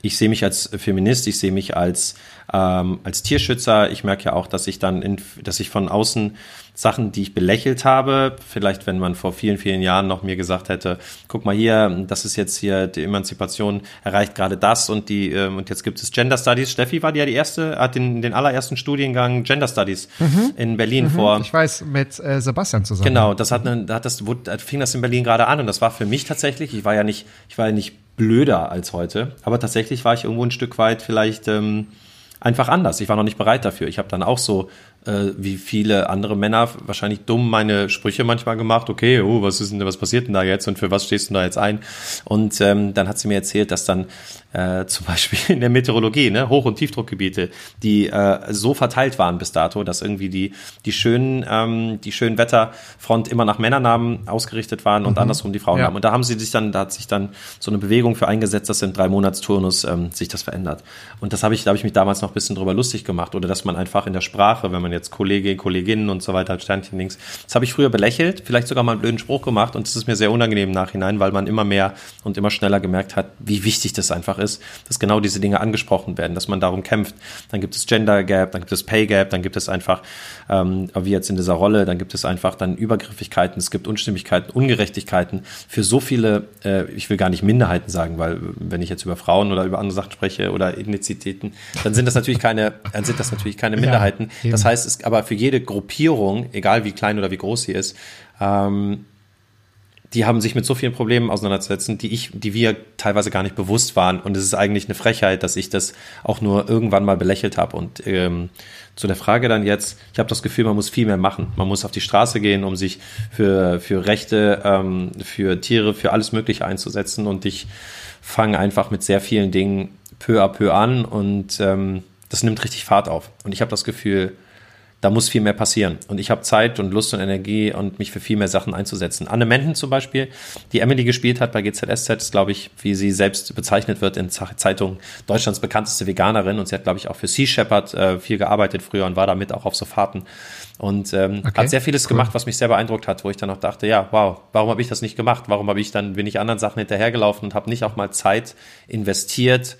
[SPEAKER 2] ich sehe mich als Feminist, ich sehe mich als ähm, als Tierschützer. Ich merke ja auch, dass ich dann, in, dass ich von außen Sachen, die ich belächelt habe, vielleicht wenn man vor vielen, vielen Jahren noch mir gesagt hätte, guck mal hier, das ist jetzt hier, die Emanzipation erreicht gerade das und die, ähm, und jetzt gibt es Gender Studies. Steffi war die ja die erste, hat den, den allerersten Studiengang Gender Studies mhm. in Berlin mhm. vor.
[SPEAKER 3] Ich weiß, mit äh, Sebastian zusammen.
[SPEAKER 2] Genau, das hat, eine, hat das, wurde, fing das in Berlin gerade an und das war für mich tatsächlich, ich war ja nicht, ich war ja nicht blöder als heute, aber tatsächlich war ich irgendwo ein Stück weit vielleicht, ähm, einfach anders. Ich war noch nicht bereit dafür. Ich habe dann auch so äh, wie viele andere Männer wahrscheinlich dumm meine Sprüche manchmal gemacht. Okay, oh, was ist denn, was passiert denn da jetzt und für was stehst du da jetzt ein? Und ähm, dann hat sie mir erzählt, dass dann äh, zum Beispiel in der Meteorologie, ne, Hoch- und Tiefdruckgebiete, die äh, so verteilt waren bis dato, dass irgendwie die die schönen ähm, die schönen Wetterfront immer nach Männernamen ausgerichtet waren und mhm. andersrum die Frauennamen. Ja. Und da haben sie sich dann, da hat sich dann so eine Bewegung für eingesetzt, dass in drei Monatsturnus ähm, sich das verändert. Und das habe ich, da habe ich mich damals noch ein bisschen drüber lustig gemacht oder dass man einfach in der Sprache, wenn man man jetzt Kollege, Kolleginnen und so weiter, Sternchen links. Das habe ich früher belächelt, vielleicht sogar mal einen blöden Spruch gemacht und das ist mir sehr unangenehm im Nachhinein, weil man immer mehr und immer schneller gemerkt hat, wie wichtig das einfach ist, dass genau diese Dinge angesprochen werden, dass man darum kämpft. Dann gibt es Gender Gap, dann gibt es Pay Gap, dann gibt es einfach, ähm, wie jetzt in dieser Rolle, dann gibt es einfach dann Übergriffigkeiten, es gibt Unstimmigkeiten, Ungerechtigkeiten für so viele, äh, ich will gar nicht Minderheiten sagen, weil wenn ich jetzt über Frauen oder über andere Sachen spreche oder Ethnizitäten, dann sind das natürlich keine, dann sind das natürlich keine Minderheiten. Ja, das heißt, es aber für jede Gruppierung, egal wie klein oder wie groß sie ist, ähm, die haben sich mit so vielen Problemen auseinanderzusetzen, die ich, die wir teilweise gar nicht bewusst waren. Und es ist eigentlich eine Frechheit, dass ich das auch nur irgendwann mal belächelt habe. Und ähm, zu der Frage dann jetzt, ich habe das Gefühl, man muss viel mehr machen. Man muss auf die Straße gehen, um sich für, für Rechte, ähm, für Tiere, für alles Mögliche einzusetzen. Und ich fange einfach mit sehr vielen Dingen peu à peu an und ähm, das nimmt richtig Fahrt auf. Und ich habe das Gefühl, da muss viel mehr passieren. Und ich habe Zeit und Lust und Energie und mich für viel mehr Sachen einzusetzen. Anne Menden zum Beispiel, die Emily gespielt hat bei GZSZ, ist, glaube ich, wie sie selbst bezeichnet wird in Zeitungen, Deutschlands bekannteste Veganerin. Und sie hat, glaube ich, auch für Sea Shepherd äh, viel gearbeitet früher und war damit auch auf so Fahrten. Und ähm, okay, hat sehr vieles cool. gemacht, was mich sehr beeindruckt hat, wo ich dann auch dachte, ja, wow, warum habe ich das nicht gemacht? Warum habe ich dann, bin ich anderen Sachen hinterhergelaufen und habe nicht auch mal Zeit investiert,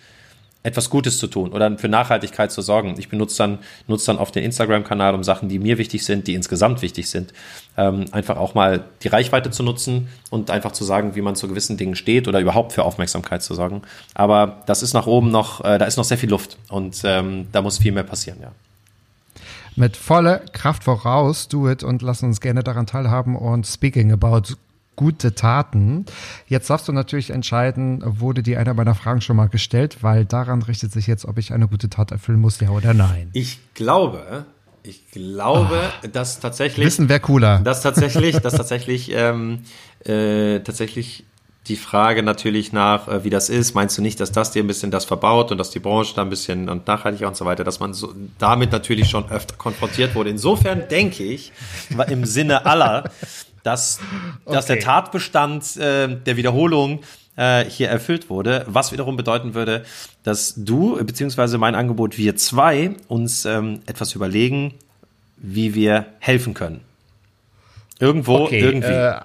[SPEAKER 2] etwas Gutes zu tun oder für Nachhaltigkeit zu sorgen. Ich benutze dann, nutze dann auf den Instagram-Kanal, um Sachen, die mir wichtig sind, die insgesamt wichtig sind, ähm, einfach auch mal die Reichweite zu nutzen und einfach zu sagen, wie man zu gewissen Dingen steht oder überhaupt für Aufmerksamkeit zu sorgen. Aber das ist nach oben noch, äh, da ist noch sehr viel Luft und ähm, da muss viel mehr passieren, ja
[SPEAKER 3] mit voller Kraft voraus, do it und lass uns gerne daran teilhaben und speaking about gute Taten. Jetzt darfst du natürlich entscheiden, wurde dir einer meiner Fragen schon mal gestellt, weil daran richtet sich jetzt, ob ich eine gute Tat erfüllen muss, ja oder nein.
[SPEAKER 2] Ich glaube, ich glaube, oh, dass tatsächlich.
[SPEAKER 3] Wissen wäre cooler.
[SPEAKER 2] Dass tatsächlich, dass tatsächlich, ähm, äh, tatsächlich die Frage natürlich nach, äh, wie das ist. Meinst du nicht, dass das dir ein bisschen das verbaut und dass die Branche da ein bisschen und nachhaltiger und so weiter, dass man so damit natürlich schon öfter konfrontiert wurde. Insofern denke ich, im Sinne aller, dass, okay. dass der Tatbestand äh, der Wiederholung äh, hier erfüllt wurde, was wiederum bedeuten würde, dass du beziehungsweise mein Angebot wir zwei uns ähm, etwas überlegen, wie wir helfen können. Irgendwo, okay, irgendwie. Äh,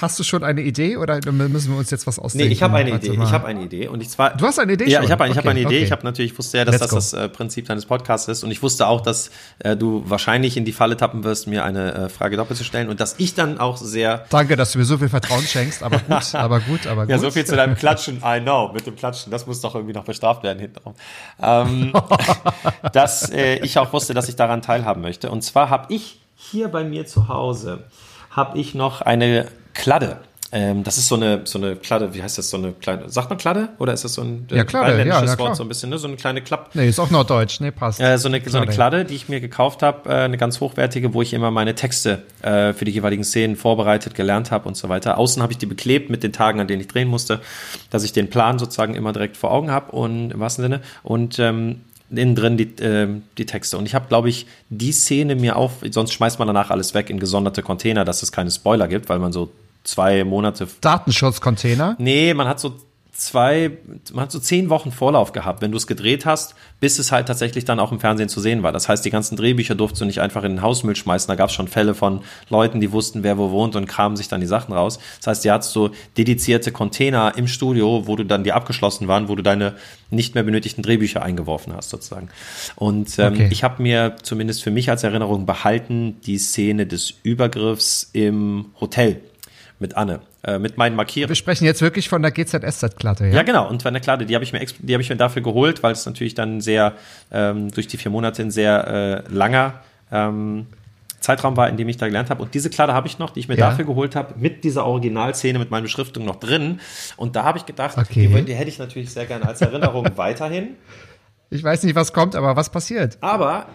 [SPEAKER 3] hast du schon eine Idee oder müssen wir uns jetzt was ausdenken?
[SPEAKER 2] Nee, ich habe eine Idee. Ich habe eine Idee und ich zwar.
[SPEAKER 3] Du hast eine Idee?
[SPEAKER 2] Ja, schon? ich habe okay, hab eine Idee. Okay. Ich habe natürlich ich wusste ja, dass Let's das go. das äh, Prinzip deines Podcasts ist und ich wusste auch, dass äh, du wahrscheinlich in die Falle tappen wirst, mir eine äh, Frage doppelt zu stellen und dass ich dann auch sehr.
[SPEAKER 3] Danke, dass du mir so viel Vertrauen schenkst. Aber gut, aber gut, aber gut.
[SPEAKER 2] Ja, so viel zu deinem Klatschen. I know mit dem Klatschen. Das muss doch irgendwie noch bestraft werden hintenrum. Ähm, dass äh, ich auch wusste, dass ich daran teilhaben möchte. Und zwar habe ich hier bei mir zu Hause habe ich noch eine Kladde. Ähm, das ist so eine, so eine Kladde, wie heißt das, so eine kleine, sagt man Kladde? Oder ist das so ein
[SPEAKER 3] ja, Kladde, ja, ja,
[SPEAKER 2] Wort, so ein bisschen, ne? So eine kleine Klapp.
[SPEAKER 3] Nee, ist auch norddeutsch, nee, passt.
[SPEAKER 2] Äh, so, eine, Kladde. so eine Kladde, die ich mir gekauft habe, äh, eine ganz hochwertige, wo ich immer meine Texte äh, für die jeweiligen Szenen vorbereitet, gelernt habe und so weiter. Außen habe ich die beklebt mit den Tagen, an denen ich drehen musste, dass ich den Plan sozusagen immer direkt vor Augen habe und im wahrsten Sinne. Und ähm, innen drin die, äh, die Texte. Und ich habe, glaube ich, die Szene mir auf, sonst schmeißt man danach alles weg in gesonderte Container, dass es keine Spoiler gibt, weil man so zwei Monate.
[SPEAKER 3] Datenschutzcontainer?
[SPEAKER 2] Nee, man hat so zwei, man hat so zehn Wochen Vorlauf gehabt, wenn du es gedreht hast, bis es halt tatsächlich dann auch im Fernsehen zu sehen war. Das heißt, die ganzen Drehbücher durfst du nicht einfach in den Hausmüll schmeißen. Da gab es schon Fälle von Leuten, die wussten, wer wo wohnt und kramen sich dann die Sachen raus. Das heißt, die hattest so dedizierte Container im Studio, wo du dann die abgeschlossen waren, wo du deine nicht mehr benötigten Drehbücher eingeworfen hast sozusagen. Und ähm, okay. ich habe mir zumindest für mich als Erinnerung behalten die Szene des Übergriffs im Hotel mit Anne, äh, mit meinen Markierungen.
[SPEAKER 3] Wir sprechen jetzt wirklich von der GZSZ-Klatte,
[SPEAKER 2] ja? Ja, genau. Und von der Klatte, die habe ich mir, die habe ich mir dafür geholt, weil es natürlich dann sehr ähm, durch die vier Monate ein sehr äh, langer ähm, Zeitraum war, in dem ich da gelernt habe. Und diese Kladde habe ich noch, die ich mir ja. dafür geholt habe, mit dieser Originalszene, mit meiner Beschriftung noch drin. Und da habe ich gedacht, okay. die, die, hätte ich natürlich sehr gerne als Erinnerung weiterhin.
[SPEAKER 3] Ich weiß nicht, was kommt, aber was passiert?
[SPEAKER 2] Aber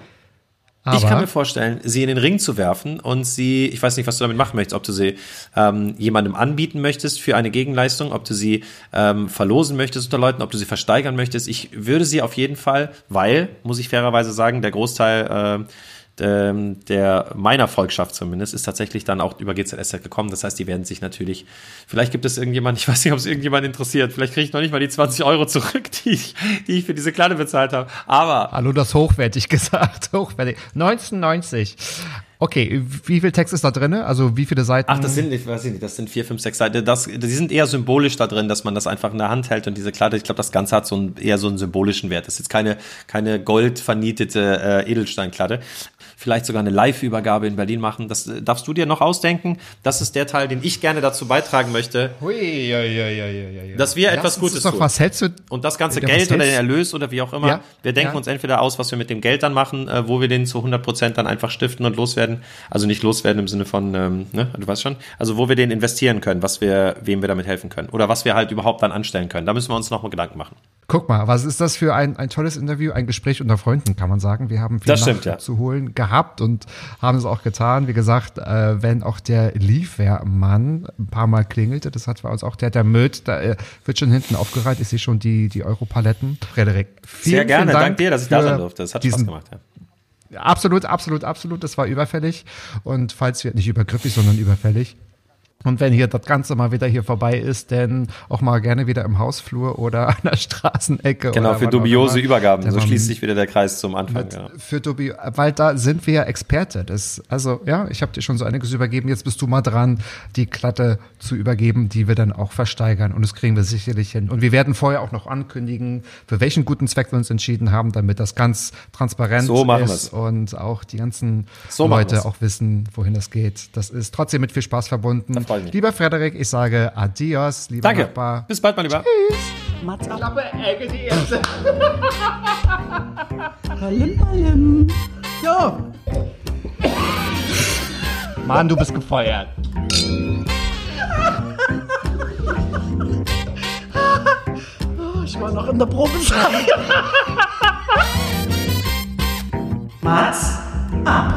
[SPEAKER 2] aber ich kann mir vorstellen, sie in den Ring zu werfen und sie, ich weiß nicht, was du damit machen möchtest, ob du sie ähm, jemandem anbieten möchtest für eine Gegenleistung, ob du sie ähm, verlosen möchtest unter Leuten, ob du sie versteigern möchtest. Ich würde sie auf jeden Fall, weil, muss ich fairerweise sagen, der Großteil äh, der meiner Volkschaft zumindest ist tatsächlich dann auch über GZSZ gekommen. Das heißt, die werden sich natürlich, vielleicht gibt es irgendjemand, ich weiß nicht, ob es irgendjemand interessiert, vielleicht kriege ich noch nicht mal die 20 Euro zurück, die ich, die ich für diese Kladde bezahlt habe. Aber.
[SPEAKER 3] Hallo, das hochwertig gesagt. Hochwertig. 1990. Okay, wie viel Text ist da drin? Also wie viele Seiten?
[SPEAKER 2] Ach, das sind, ich weiß nicht, das sind vier, fünf, sechs Seiten. Das, die sind eher symbolisch da drin, dass man das einfach in der Hand hält und diese Kladde, ich glaube, das Ganze hat so einen, eher so einen symbolischen Wert. Das ist jetzt keine, keine goldvernietete äh, Edelsteinkladde vielleicht sogar eine Live-Übergabe in Berlin machen. Das äh, darfst du dir noch ausdenken. Das ist der Teil, den ich gerne dazu beitragen möchte,
[SPEAKER 3] Hui, ja, ja, ja, ja,
[SPEAKER 2] dass wir etwas Gutes
[SPEAKER 3] tun. Was hältst du?
[SPEAKER 2] Und das ganze Geld oder den Erlös oder wie auch immer, ja, wir denken ja. uns entweder aus, was wir mit dem Geld dann machen, äh, wo wir den zu 100 Prozent dann einfach stiften und loswerden. Also nicht loswerden im Sinne von, ähm, ne, du weißt schon. Also wo wir den investieren können, was wir, wem wir damit helfen können. Oder was wir halt überhaupt dann anstellen können. Da müssen wir uns nochmal Gedanken machen.
[SPEAKER 3] Guck mal, was ist das für ein, ein tolles Interview, ein Gespräch unter Freunden, kann man sagen. Wir haben viel
[SPEAKER 2] stimmt, ja.
[SPEAKER 3] zu holen gehabt und haben es auch getan. Wie gesagt, äh, wenn auch der Liefermann ein paar Mal klingelte, das hat bei uns auch der, der Möd, da äh, wird schon hinten aufgereiht. Ich sehe schon die, die Europaletten. Frederik, vielen,
[SPEAKER 2] Sehr gerne.
[SPEAKER 3] vielen Dank
[SPEAKER 2] Dank dir, dass ich da sein durfte. Das hat Spaß gemacht. Ja.
[SPEAKER 3] Absolut, absolut, absolut. Das war überfällig. Und falls wir nicht übergriffig, sondern überfällig. Und wenn hier das Ganze mal wieder hier vorbei ist, dann auch mal gerne wieder im Hausflur oder an der Straßenecke.
[SPEAKER 2] Genau,
[SPEAKER 3] oder
[SPEAKER 2] für dubiose. Übergaben.
[SPEAKER 3] Der
[SPEAKER 2] So schließt sich wieder der Kreis zum Anfang. Ja.
[SPEAKER 3] für Dubi, weil da sind wir ja Experte. Das, also ja, ich habe dir schon so einiges übergeben. Jetzt bist du mal dran, die Klatte zu übergeben, die wir dann auch versteigern. Und das kriegen wir sicherlich hin. Und wir werden vorher auch noch ankündigen, für welchen guten Zweck wir uns entschieden haben, damit das ganz transparent
[SPEAKER 2] So machen
[SPEAKER 3] ist
[SPEAKER 2] wir's.
[SPEAKER 3] und auch die ganzen
[SPEAKER 2] So
[SPEAKER 3] Leute
[SPEAKER 2] wir's.
[SPEAKER 3] auch wissen, wohin das geht. Das ist trotzdem mit viel Spaß verbunden.
[SPEAKER 2] Da freu ich mich.
[SPEAKER 3] Lieber Frederik, ich sage Adios, lieber
[SPEAKER 2] Danke.
[SPEAKER 3] Nachbar.
[SPEAKER 2] Bis bald, mein Lieber.
[SPEAKER 4] Mats ab.
[SPEAKER 3] Klappe, Ecke, die erste.
[SPEAKER 4] Palim, palim. So,
[SPEAKER 3] Mann, du bist gefeuert.
[SPEAKER 4] ich war noch in der Probezeit. Mats ab.